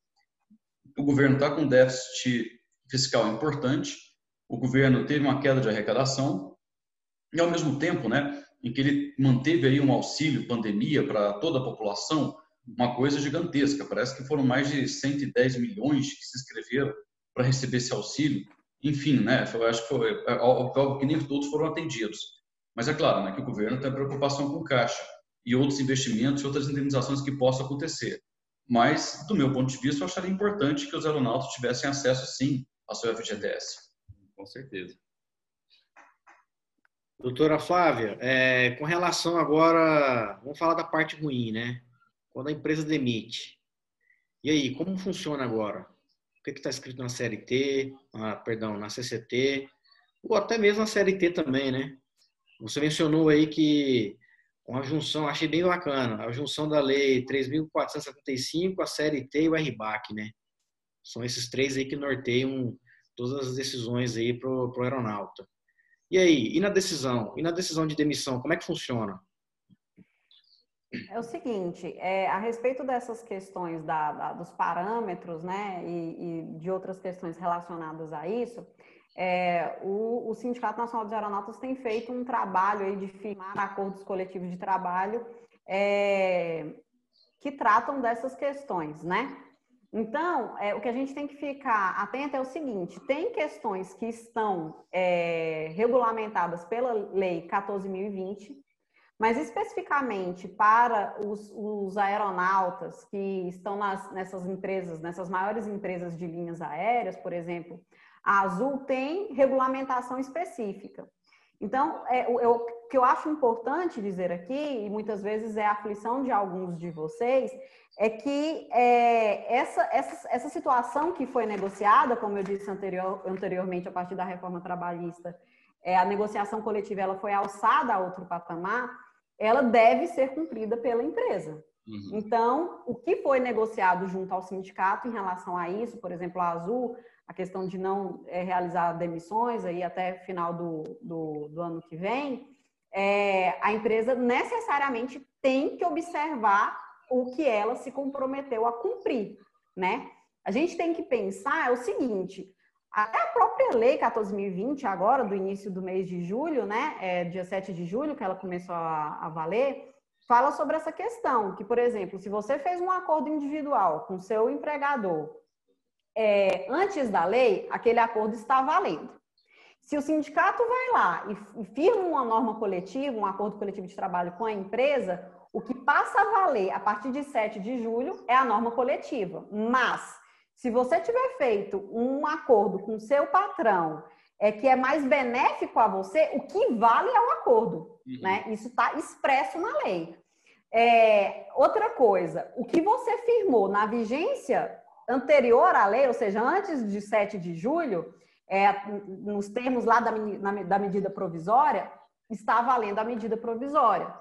o governo está com déficit fiscal importante, o governo teve uma queda de arrecadação, e ao mesmo tempo, né, em que ele manteve aí um auxílio pandemia para toda a população, uma coisa gigantesca. Parece que foram mais de 110 milhões que se inscreveram para receber esse auxílio. Enfim, né? Eu acho que foi é, que nem todos foram atendidos. Mas é claro, né, que o governo tem preocupação com caixa e outros investimentos e outras indenizações que possam acontecer. Mas, do meu ponto de vista, eu acharia importante que os aeronautas tivessem acesso, sim, ao seu FGTS. Com certeza. Doutora Flávia, é, com relação agora, vamos falar da parte ruim, né? Quando a empresa demite. E aí, como funciona agora? O que está escrito na CLT, ah, perdão, na CCT, ou até mesmo na CLT também, né? Você mencionou aí que uma junção, achei bem bacana, a junção da lei 3.475, a CLT e o RBAC, né? São esses três aí que norteiam todas as decisões aí para o aeronauta. E aí, e na decisão? E na decisão de demissão, como é que funciona? É o seguinte, é, a respeito dessas questões da, da, dos parâmetros, né, e, e, de outras questões relacionadas a isso, é, o, o, Sindicato Nacional dos Aeronautas tem feito um trabalho aí de firmar acordos coletivos de trabalho é, que tratam dessas questões, né? Então, é, o que a gente tem que ficar atento é o seguinte: tem questões que estão é, regulamentadas pela Lei 14.020, mas especificamente para os, os aeronautas que estão nas, nessas empresas, nessas maiores empresas de linhas aéreas, por exemplo, a Azul tem regulamentação específica. Então, é, o que eu acho importante dizer aqui, e muitas vezes é a aflição de alguns de vocês, é que é, essa, essa, essa situação que foi negociada, como eu disse anterior, anteriormente, a partir da reforma trabalhista, é, a negociação coletiva ela foi alçada a outro patamar, ela deve ser cumprida pela empresa. Uhum. Então, o que foi negociado junto ao sindicato em relação a isso, por exemplo, a Azul, a questão de não é, realizar demissões aí até final do, do, do ano que vem, é, a empresa necessariamente tem que observar o que ela se comprometeu a cumprir, né? A gente tem que pensar é o seguinte, até a própria lei 14.020, agora, do início do mês de julho, né, é, dia 7 de julho, que ela começou a, a valer, fala sobre essa questão, que, por exemplo, se você fez um acordo individual com seu empregador é, antes da lei, aquele acordo está valendo. Se o sindicato vai lá e, firma uma norma coletiva, um acordo coletivo de trabalho com a empresa, o que passa a valer a partir de 7 de julho é a norma coletiva. Mas, se você tiver feito um acordo com seu patrão é que é mais benéfico a você, o que vale é o acordo, uhum. né? Isso está expresso na lei. É, outra coisa, o que você firmou na vigência anterior à lei, ou seja, antes de 7 de julho, é, nos termos lá da, na, da medida provisória, está valendo a medida provisória.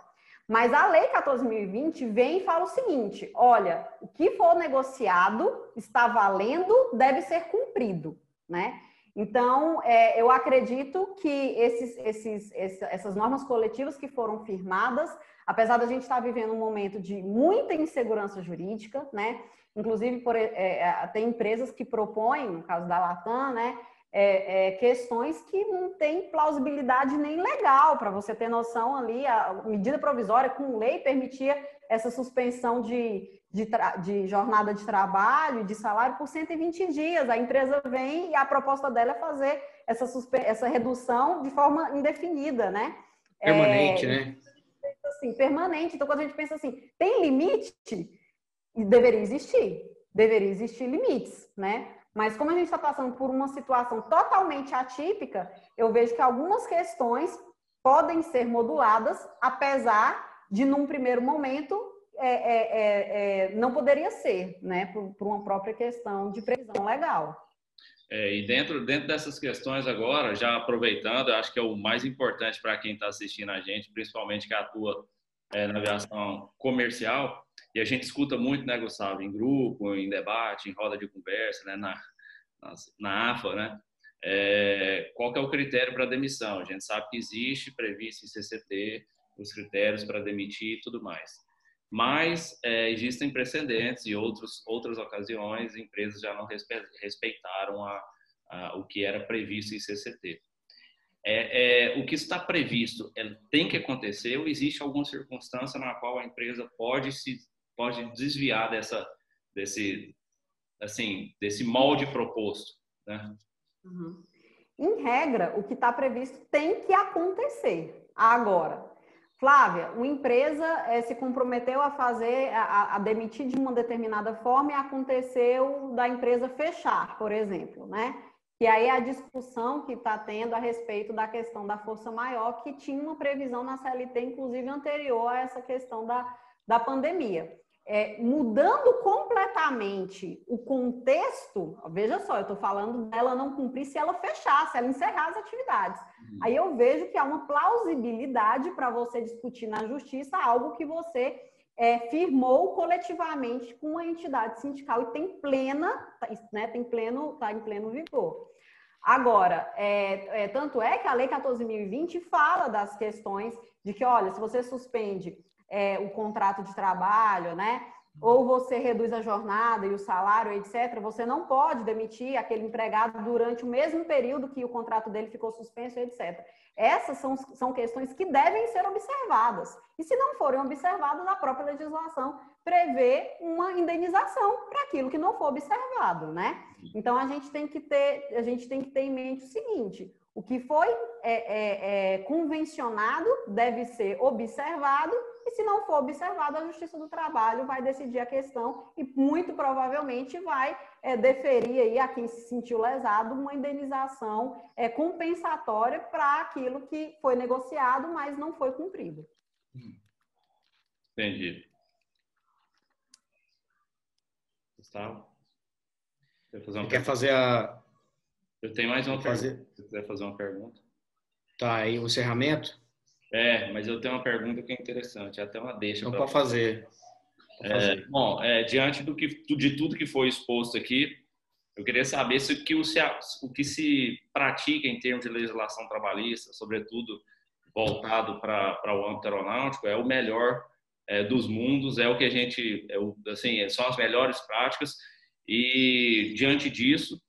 Mas a Lei 14.020 vem e fala o seguinte: olha, o que for negociado está valendo, deve ser cumprido, né? Então, é, eu acredito que esses, esses, essas normas coletivas que foram firmadas, apesar da gente estar vivendo um momento de muita insegurança jurídica, né? Inclusive, por, é, é, tem empresas que propõem, no caso da Latam, né, é, é, questões que não têm plausibilidade nem legal, para você ter noção ali, a medida provisória com lei permitia essa suspensão de, de, de, jornada de trabalho, de salário por 120 dias. A empresa vem e a proposta dela é fazer essa, essa redução de forma indefinida, né? Permanente, é, né? Assim, permanente. Então, quando a gente pensa assim, tem limite? Deveria existir, deveria existir limites, né? Mas como a gente está passando por uma situação totalmente atípica, eu vejo que algumas questões podem ser moduladas, apesar de, num primeiro momento, é, é, é, é não poderia ser, né? Por, por, uma própria questão de previsão legal. É, e dentro, dentro dessas questões agora, já aproveitando, acho que é o mais importante para quem está assistindo a gente, principalmente que atua é, na aviação comercial, e a gente escuta muito, né, Gustavo, em grupo, em debate, em roda de conversa, né, na, na, na AFA, né, é, qual que é o critério para demissão? A gente sabe que existe previsto em CCT os critérios para demitir e tudo mais. Mas é, existem precedentes e outros, outras ocasiões empresas já não respeitaram a, a, o que era previsto em CCT. É, é, o que está previsto é, tem que acontecer ou existe alguma circunstância na qual a empresa pode se pode desviar dessa desse assim desse molde proposto Né? Uhum. Em regra, o que está previsto tem que acontecer. Agora, Flávia, uma empresa é, se comprometeu a fazer, a, a, demitir de uma determinada forma e aconteceu da empresa fechar, por exemplo, né? E aí a discussão que está tendo a respeito da questão da força maior, que tinha uma previsão na CLT, inclusive anterior a essa questão da, da pandemia é, mudando completamente o contexto, veja só, eu estou falando dela não cumprir se ela fechar, se ela encerrar as atividades. Uhum. Aí eu vejo que há uma plausibilidade para você discutir na justiça algo que você é, firmou coletivamente com a entidade sindical e tem plena, né, tem pleno, está em pleno vigor. Agora, é, é, tanto é que a Lei 14.020 fala das questões de que, olha, se você suspende é, o contrato de trabalho, né? Ou você reduz a jornada e o salário, etc. Você não pode demitir aquele empregado durante o mesmo período que o contrato dele ficou suspenso, etc. Essas são, são questões que devem ser observadas. E se não forem observadas, a própria legislação prevê uma indenização para aquilo que não for observado, né? Então a gente tem que ter, a gente tem que ter em mente o seguinte: o que foi é, é, é, convencionado deve ser observado e se não for observado, a Justiça do Trabalho vai decidir a questão e muito provavelmente vai é, deferir aí a quem se sentiu lesado uma indenização é, compensatória para aquilo que foi negociado, mas não foi cumprido. Entendi. Gustavo? Quer fazer, quer fazer a. Eu tenho mais uma fazer... pergunta. Se quiser fazer uma pergunta. Tá, aí o encerramento? É, mas eu tenho uma pergunta que é interessante, até uma deixa. Não pode fazer. É, bom, é, diante do que, de tudo que foi exposto aqui, eu queria saber se o que, se, o que se pratica em termos de legislação trabalhista, sobretudo voltado para o âmbito aeronáutico, é o melhor é, dos mundos, é o que a gente, é o, assim, são as melhores práticas. E diante disso,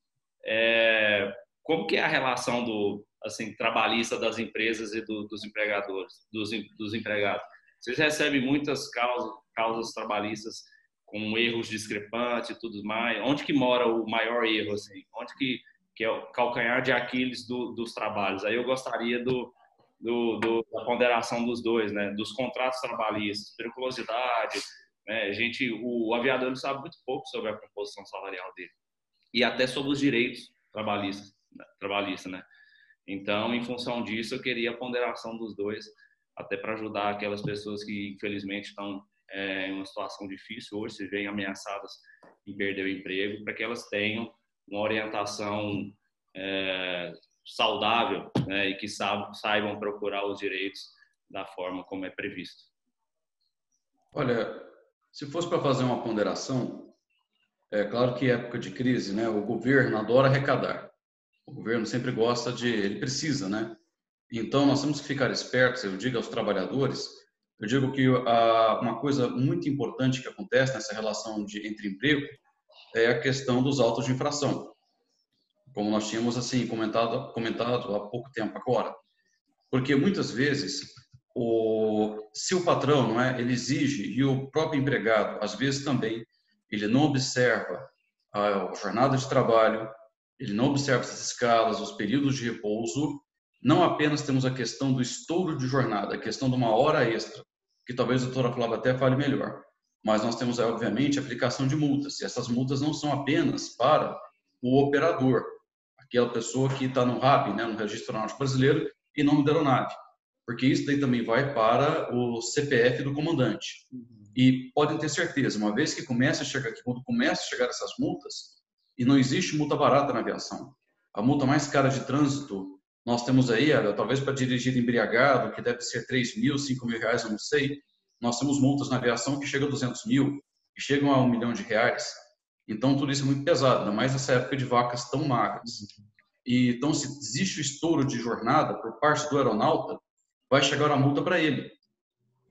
é, como que é a relação do, assim trabalhista das empresas e do, dos empregadores, dos, dos empregados. Vocês recebem muitas causas, causas trabalhistas com erros discrepantes e tudo mais. Onde que mora o maior erro assim? Onde que que é o calcanhar de Aquiles do, dos trabalhos? Aí eu gostaria do, do, do, da ponderação dos dois, né? Dos contratos trabalhistas, periculosidade, né? Gente, o, o aviador sabe muito pouco sobre a composição salarial dele e até sobre os direitos trabalhistas, né? trabalhista, né? Então, em função disso, eu queria a ponderação dos dois, até para ajudar aquelas pessoas que, infelizmente, estão é, em uma situação difícil hoje, se veem ameaçadas em perder o emprego, para que elas tenham uma orientação é, saudável né, e que saibam procurar os direitos da forma como é previsto. Olha, se fosse para fazer uma ponderação, é claro que época de crise, né, o governo adora arrecadar. O governo sempre gosta de, ele precisa, né? Então nós temos que ficar espertos. Eu digo aos trabalhadores, eu digo que a, uma coisa muito importante que acontece nessa relação de entre emprego é a questão dos autos de infração, como nós tínhamos assim comentado comentado há pouco tempo agora, porque muitas vezes o se o patrão não é ele exige e o próprio empregado às vezes também ele não observa a jornada de trabalho ele não observa essas escalas, os períodos de repouso. Não apenas temos a questão do estouro de jornada, a questão de uma hora extra, que talvez a doutora Flávia até fale melhor. Mas nós temos, obviamente, a aplicação de multas. E essas multas não são apenas para o operador, aquela pessoa que está no RAB, né, no Registro Aeronáutico Brasileiro, e nome da aeronave. Porque isso daí também vai para o CPF do comandante. E podem ter certeza, uma vez que começa a chegar, quando começa a chegar essas multas, e não existe multa barata na aviação. A multa mais cara de trânsito, nós temos aí, talvez para dirigir embriagado, que deve ser 3 mil, 5 mil reais, eu não sei. Nós temos multas na aviação que chegam a 200 mil, que chegam a um milhão de reais. Então, tudo isso é muito pesado, ainda mais nessa época de vacas tão magras. E, então, se existe o estouro de jornada por parte do aeronauta, vai chegar a multa para ele.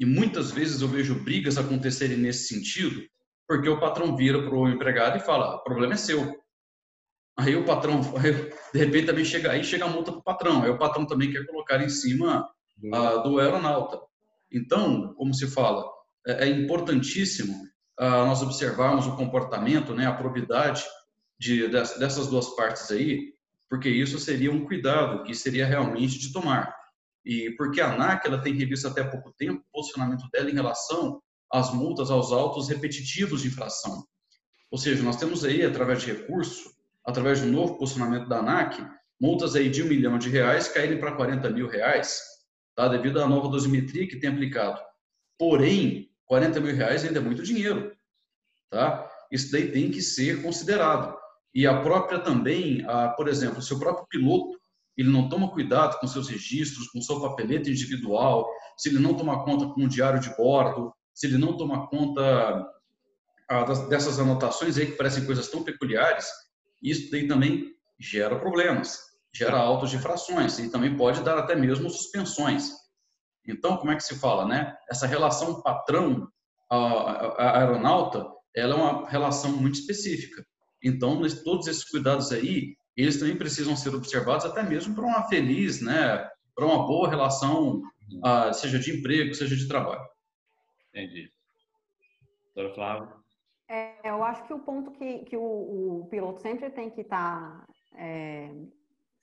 E muitas vezes eu vejo brigas acontecerem nesse sentido, porque o patrão vira para o empregado e fala: o problema é seu. Aí o patrão, de repente também chega aí chega a multa para o patrão. Aí o patrão também quer colocar em cima uh, do aeronauta. Então, como se fala, é, é importantíssimo uh, nós observarmos o comportamento, né, a probidade de, dessas duas partes aí, porque isso seria um cuidado que seria realmente de tomar. E porque a ANAC ela tem revisto até pouco tempo o posicionamento dela em relação às multas aos autos repetitivos de infração. Ou seja, nós temos aí, através de recurso, através de um novo posicionamento da ANAC, multas aí de um milhão de reais caírem para 40 mil reais, tá? devido à nova dosimetria que tem aplicado. Porém, 40 mil reais ainda é muito dinheiro. Tá? Isso daí tem que ser considerado. E a própria também, a, por exemplo, o seu próprio piloto, ele não toma cuidado com seus registros, com sua papeleta individual, se ele não toma conta com o diário de bordo, se ele não toma conta a, dessas anotações aí que parecem coisas tão peculiares, isso daí também gera problemas, gera autos de frações e também pode dar até mesmo suspensões. Então, como é que se fala, né? Essa relação patrão a, aeronauta, ela é uma relação muito específica. Então, todos esses cuidados aí, eles também precisam ser observados até mesmo para uma feliz, né, para uma boa relação, uh, seja de emprego, seja de trabalho. Entendi. Doutora Flávia? É, eu acho que o ponto que, que o, o piloto sempre tem que estar tá, é,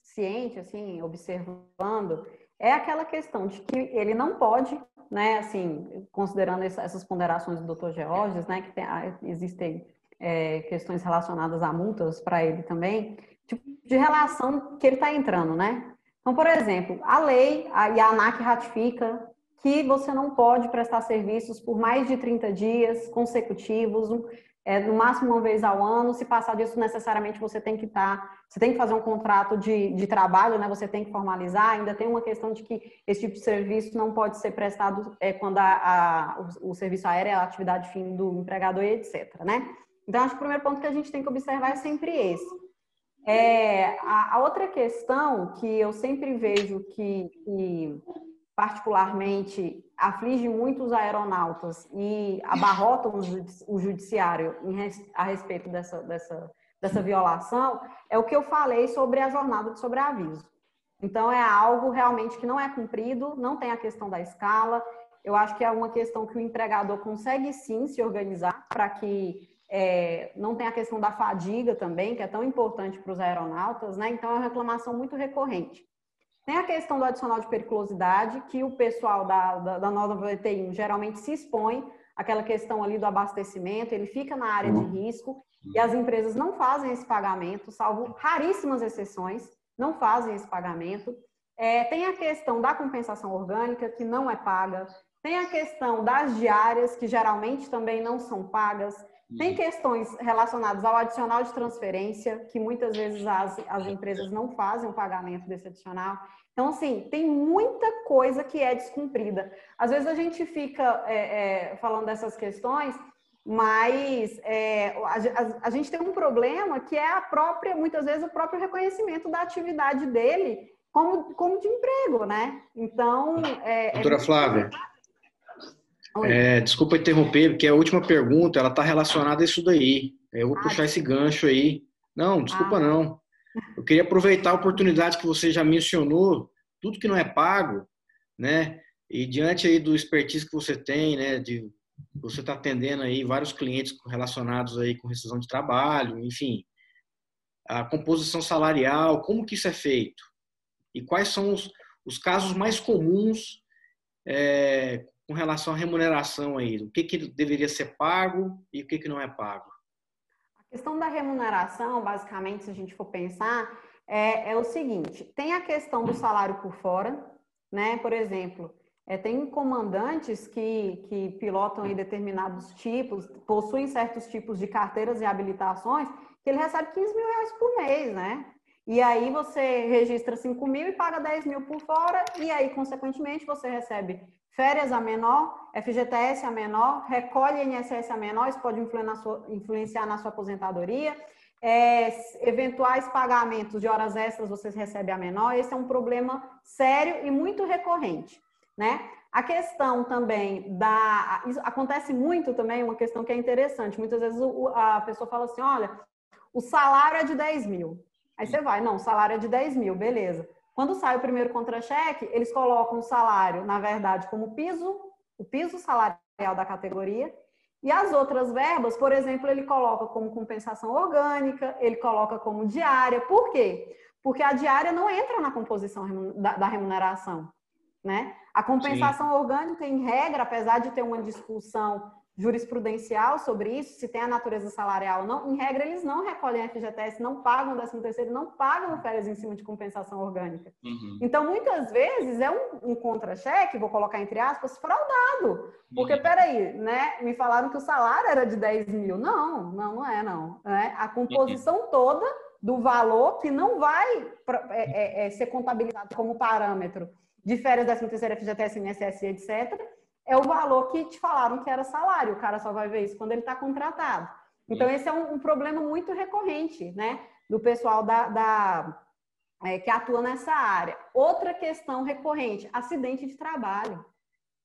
ciente, assim, observando, é aquela questão de que ele não pode, né, assim, considerando essas ponderações do Dr. Georges, né, que tem, ah, existem é, questões relacionadas a multas para ele também, tipo, de relação que ele está entrando, né? Então, por exemplo, a lei a, e a ANAC ratifica que você não pode prestar serviços por mais de 30 dias consecutivos, é, no máximo uma vez ao ano. Se passar disso, necessariamente você tem que estar, tá, você tem que fazer um contrato de, de trabalho, né? Você tem que formalizar. Ainda tem uma questão de que esse tipo de serviço não pode ser prestado é, quando a, a o, o, serviço aéreo é a atividade fim do empregador e etc. Né? Então, acho que o primeiro ponto que a gente tem que observar é sempre esse. É, a, a outra questão que eu sempre vejo que, que particularmente aflige muito os aeronautas e abarrotam o judiciário a respeito dessa, dessa, dessa violação, é o que eu falei sobre a jornada de sobreaviso. Então, é algo realmente que não é cumprido, não tem a questão da escala. Eu acho que é uma questão que o empregador consegue sim se organizar para que é, não tenha a questão da fadiga também, que é tão importante para os aeronautas, né? Então, é uma reclamação muito recorrente. Tem a questão do adicional de periculosidade, que o pessoal da, da, da nova VT1 geralmente se expõe aquela questão ali do abastecimento, ele fica na área de uhum. risco e as empresas não fazem esse pagamento, salvo raríssimas exceções, não fazem esse pagamento. É, tem a questão da compensação orgânica, que não é paga. Tem a questão das diárias, que geralmente também não são pagas. Tem uhum. questões relacionadas ao adicional de transferência, que muitas vezes as, as empresas não fazem o pagamento desse adicional. Então, assim, tem muita coisa que é descumprida. Às vezes a gente fica é, é, falando dessas questões, mas é, a, a, a, gente tem um problema que é a própria, muitas vezes, o próprio reconhecimento da atividade dele como, como de emprego, né? Então. É, é Doutora Flávia. É, desculpa interromper, porque a última pergunta ela está relacionada a isso daí. Eu vou ah, puxar esse gancho aí. Não, desculpa ah. não. Eu queria aproveitar a oportunidade que você já mencionou, tudo que não é pago, né? E diante aí do expertise que você tem, né? De você está atendendo aí vários clientes relacionados aí com rescisão de trabalho, enfim, a composição salarial, como que isso é feito? E quais são os, os casos mais comuns é, com relação à remuneração aí? O que, que deveria ser pago e o que, que não é pago? A questão da remuneração, basicamente, se a gente for pensar, é, é o seguinte: tem a questão do salário por fora, né? Por exemplo, é, tem comandantes que, que pilotam em determinados tipos, possuem certos tipos de carteiras e habilitações, que ele recebe 15 mil reais por mês, né? E aí você registra 5 mil e paga 10 mil por fora, e aí, consequentemente, você recebe férias a menor, FGTS a menor, recolhe INSS a menor, isso pode influenciar na sua aposentadoria. É, eventuais pagamentos de horas extras vocês recebem a menor, esse é um problema sério e muito recorrente, né? A questão também da. Acontece muito também, uma questão que é interessante. Muitas vezes a pessoa fala assim: olha, o salário é de 10 mil. Aí você vai, não, o salário é de 10 mil, beleza. Quando sai o primeiro contra-cheque, eles colocam o salário, na verdade, como piso, o piso salarial da categoria, E as outras verbas, por exemplo, ele coloca como compensação orgânica, ele coloca como diária. Por quê? Porque a diária não entra na composição da remuneração. Né? A compensação Sim. orgânica, em regra, apesar de ter uma discussão jurisprudencial sobre isso, se tem a natureza salarial ou não, em regra eles não recolhem FGTS, não pagam 13 terceiro, não pagam férias em cima de compensação orgânica. Uhum. Então, muitas vezes é um, um contra-cheque, vou colocar entre aspas, fraudado. Porque, uhum. peraí, né, me falaram que o salário era de 10 mil. Não, não, não é, não. É a composição uhum. toda do valor que não vai é, é, é, ser contabilizado como parâmetro de férias, 13 terceiro, FGTS, INSS, etc., é o valor que te falaram que era salário. O cara só vai ver isso quando ele está contratado. Então, esse é um, um, problema muito recorrente, né? Do pessoal da, da é, que atua nessa área. Outra questão recorrente, acidente de trabalho.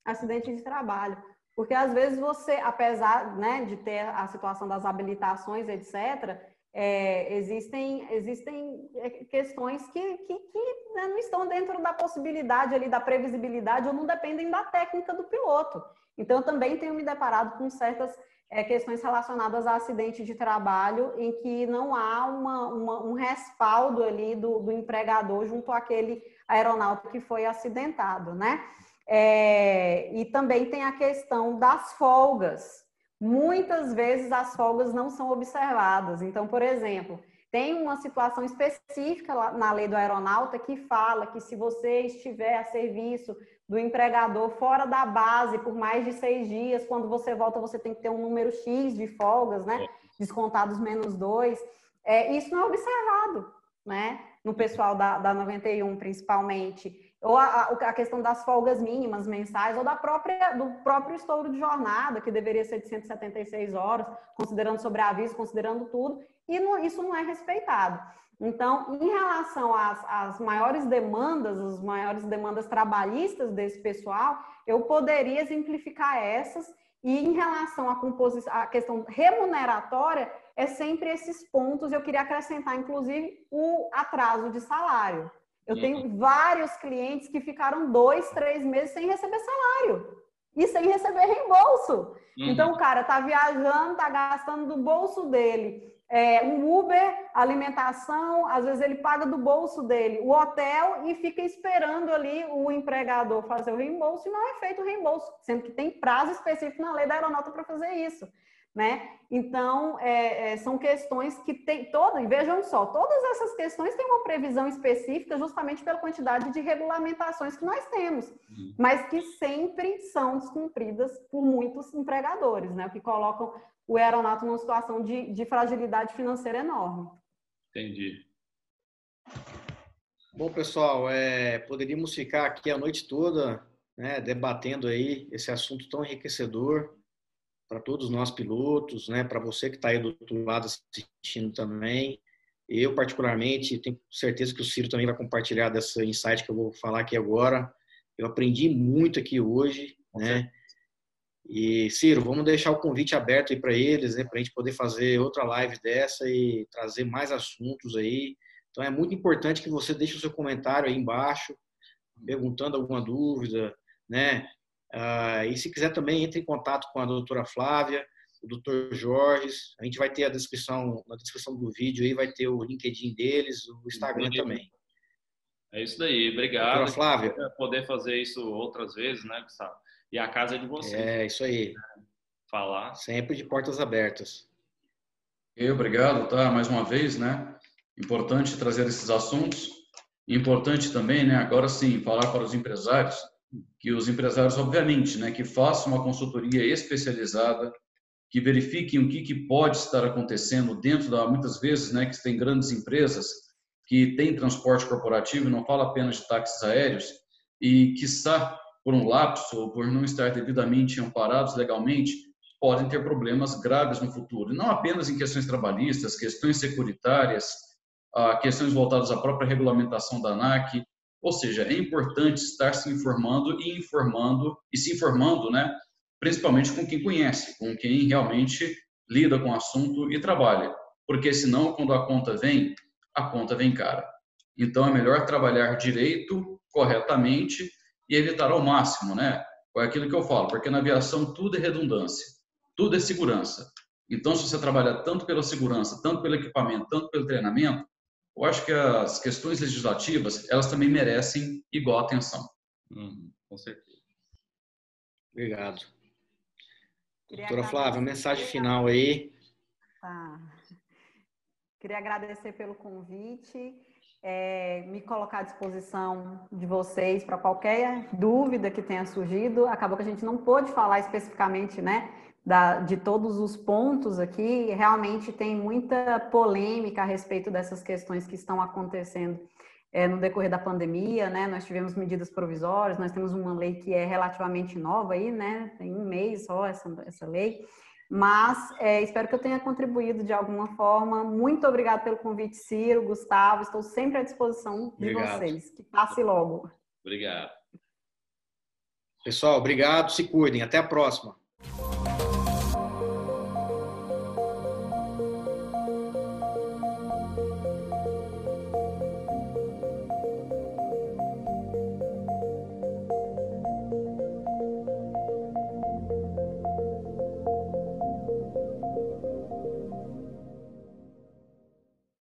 Acidente de trabalho. Porque às vezes você, apesar né, de ter a situação das habilitações, etc., é, existem, existem é, questões que, que, que né, não estão dentro da possibilidade ali, da previsibilidade ou não dependem da técnica do piloto. Então, eu também tenho me deparado com certas é, questões relacionadas a acidente de trabalho em que não há uma, uma, um respaldo ali do, do, empregador junto àquele aeronauta que foi acidentado, né? É, e também tem a questão das folgas, muitas vezes as folgas não são observadas. Então, por exemplo, tem uma situação específica na lei do aeronauta que fala que se você estiver a serviço do empregador fora da base por mais de seis dias, quando você volta, você tem que ter um número X de folgas, né? Descontados menos dois. É, isso não é observado, né? No pessoal da, da 91, principalmente ou a, a, questão das folgas mínimas mensais, ou da própria, do próprio estouro de jornada, que deveria ser de 176 horas, considerando sobreaviso, considerando tudo, e não, isso não é respeitado. Então, em relação às, às maiores demandas, as maiores demandas trabalhistas desse pessoal, eu poderia exemplificar essas, e em relação à, composição, à questão remuneratória, é sempre esses pontos, eu queria acrescentar, inclusive, o atraso de salário. Eu uhum. tenho vários clientes que ficaram dois, três meses sem receber salário e sem receber reembolso. Uhum. Então, o cara tá viajando, tá gastando do bolso dele. É, um Uber, alimentação, às vezes ele paga do bolso dele o hotel e fica esperando ali o empregador fazer o reembolso e não é feito o reembolso, sendo que tem prazo específico na lei da aeronauta para fazer isso né? Então, é, é, são questões que tem todas, vejam só, todas essas questões têm uma previsão específica justamente pela quantidade de regulamentações que nós temos, uhum. mas que sempre são descumpridas por muitos empregadores, né? Que colocam o aeronato numa situação de, de fragilidade financeira enorme. Entendi. Bom, pessoal, é, poderíamos ficar aqui a noite toda né, debatendo aí esse assunto tão enriquecedor para todos nós pilotos, né, para você que está aí do outro lado assistindo também. Eu, particularmente, tenho certeza que o Ciro também vai compartilhar dessa insight que eu vou falar aqui agora. Eu aprendi muito aqui hoje, né? E, Ciro, vamos deixar o convite aberto aí para eles, né, para a gente poder fazer outra live dessa e trazer mais assuntos aí. Então, é muito importante que você deixe o seu comentário aí embaixo, perguntando alguma dúvida, né? Ah, e se quiser também, entre em contato com a doutora Flávia, o doutor Jorge. A gente vai ter a descrição, na descrição do vídeo aí, vai ter o LinkedIn deles, o Instagram Entendi. também. É isso daí, obrigado. Doutora Flávia. Poder fazer isso outras vezes, né, Gustavo? E a casa é de vocês. É, isso aí. Falar. Sempre de portas abertas. Eu, obrigado, tá? Mais uma vez, né? Importante trazer esses assuntos. Importante também, né? Agora sim, falar para os empresários que os empresários, obviamente, né, que façam uma consultoria especializada, que verifiquem o que, que pode estar acontecendo dentro da, muitas vezes, né, que tem grandes empresas que têm transporte corporativo, não fala apenas de táxis aéreos, e que está por um lapso ou por não estar devidamente amparados legalmente, podem ter problemas graves no futuro. Não apenas em questões trabalhistas, questões securitárias, ah, questões voltadas à própria regulamentação da ANAC, ou seja, é importante estar se informando e informando e se informando, né? Principalmente com quem conhece, com quem realmente lida com o assunto e trabalha, porque senão quando a conta vem, a conta vem cara. Então é melhor trabalhar direito, corretamente e evitar ao máximo, né? É aquilo que eu falo, porque na aviação tudo é redundância. tudo é segurança. Então, se você trabalha tanto pela segurança, tanto pelo equipamento, tanto pelo treinamento, eu acho que as questões legislativas, elas também merecem igual atenção. Uhum, com certeza. Obrigado. Queria Doutora Flávia, mensagem final aí. Tá. Queria agradecer pelo convite, é, me colocar à disposição de vocês para qualquer dúvida que tenha surgido. Acabou que a gente não pôde falar especificamente, né, da, de todos os pontos aqui. Realmente tem muita polêmica a respeito dessas questões que estão acontecendo é, no decorrer da pandemia, né? Nós tivemos medidas provisórias, nós temos uma lei que é relativamente nova aí, né? Tem um mês só essa, essa lei. Mas é, espero que eu tenha contribuído de alguma forma. Muito obrigado pelo convite, Ciro, Gustavo. Estou sempre à disposição de obrigado. vocês. Que passe logo. Obrigado. Pessoal, obrigado. Se cuidem. Até a próxima.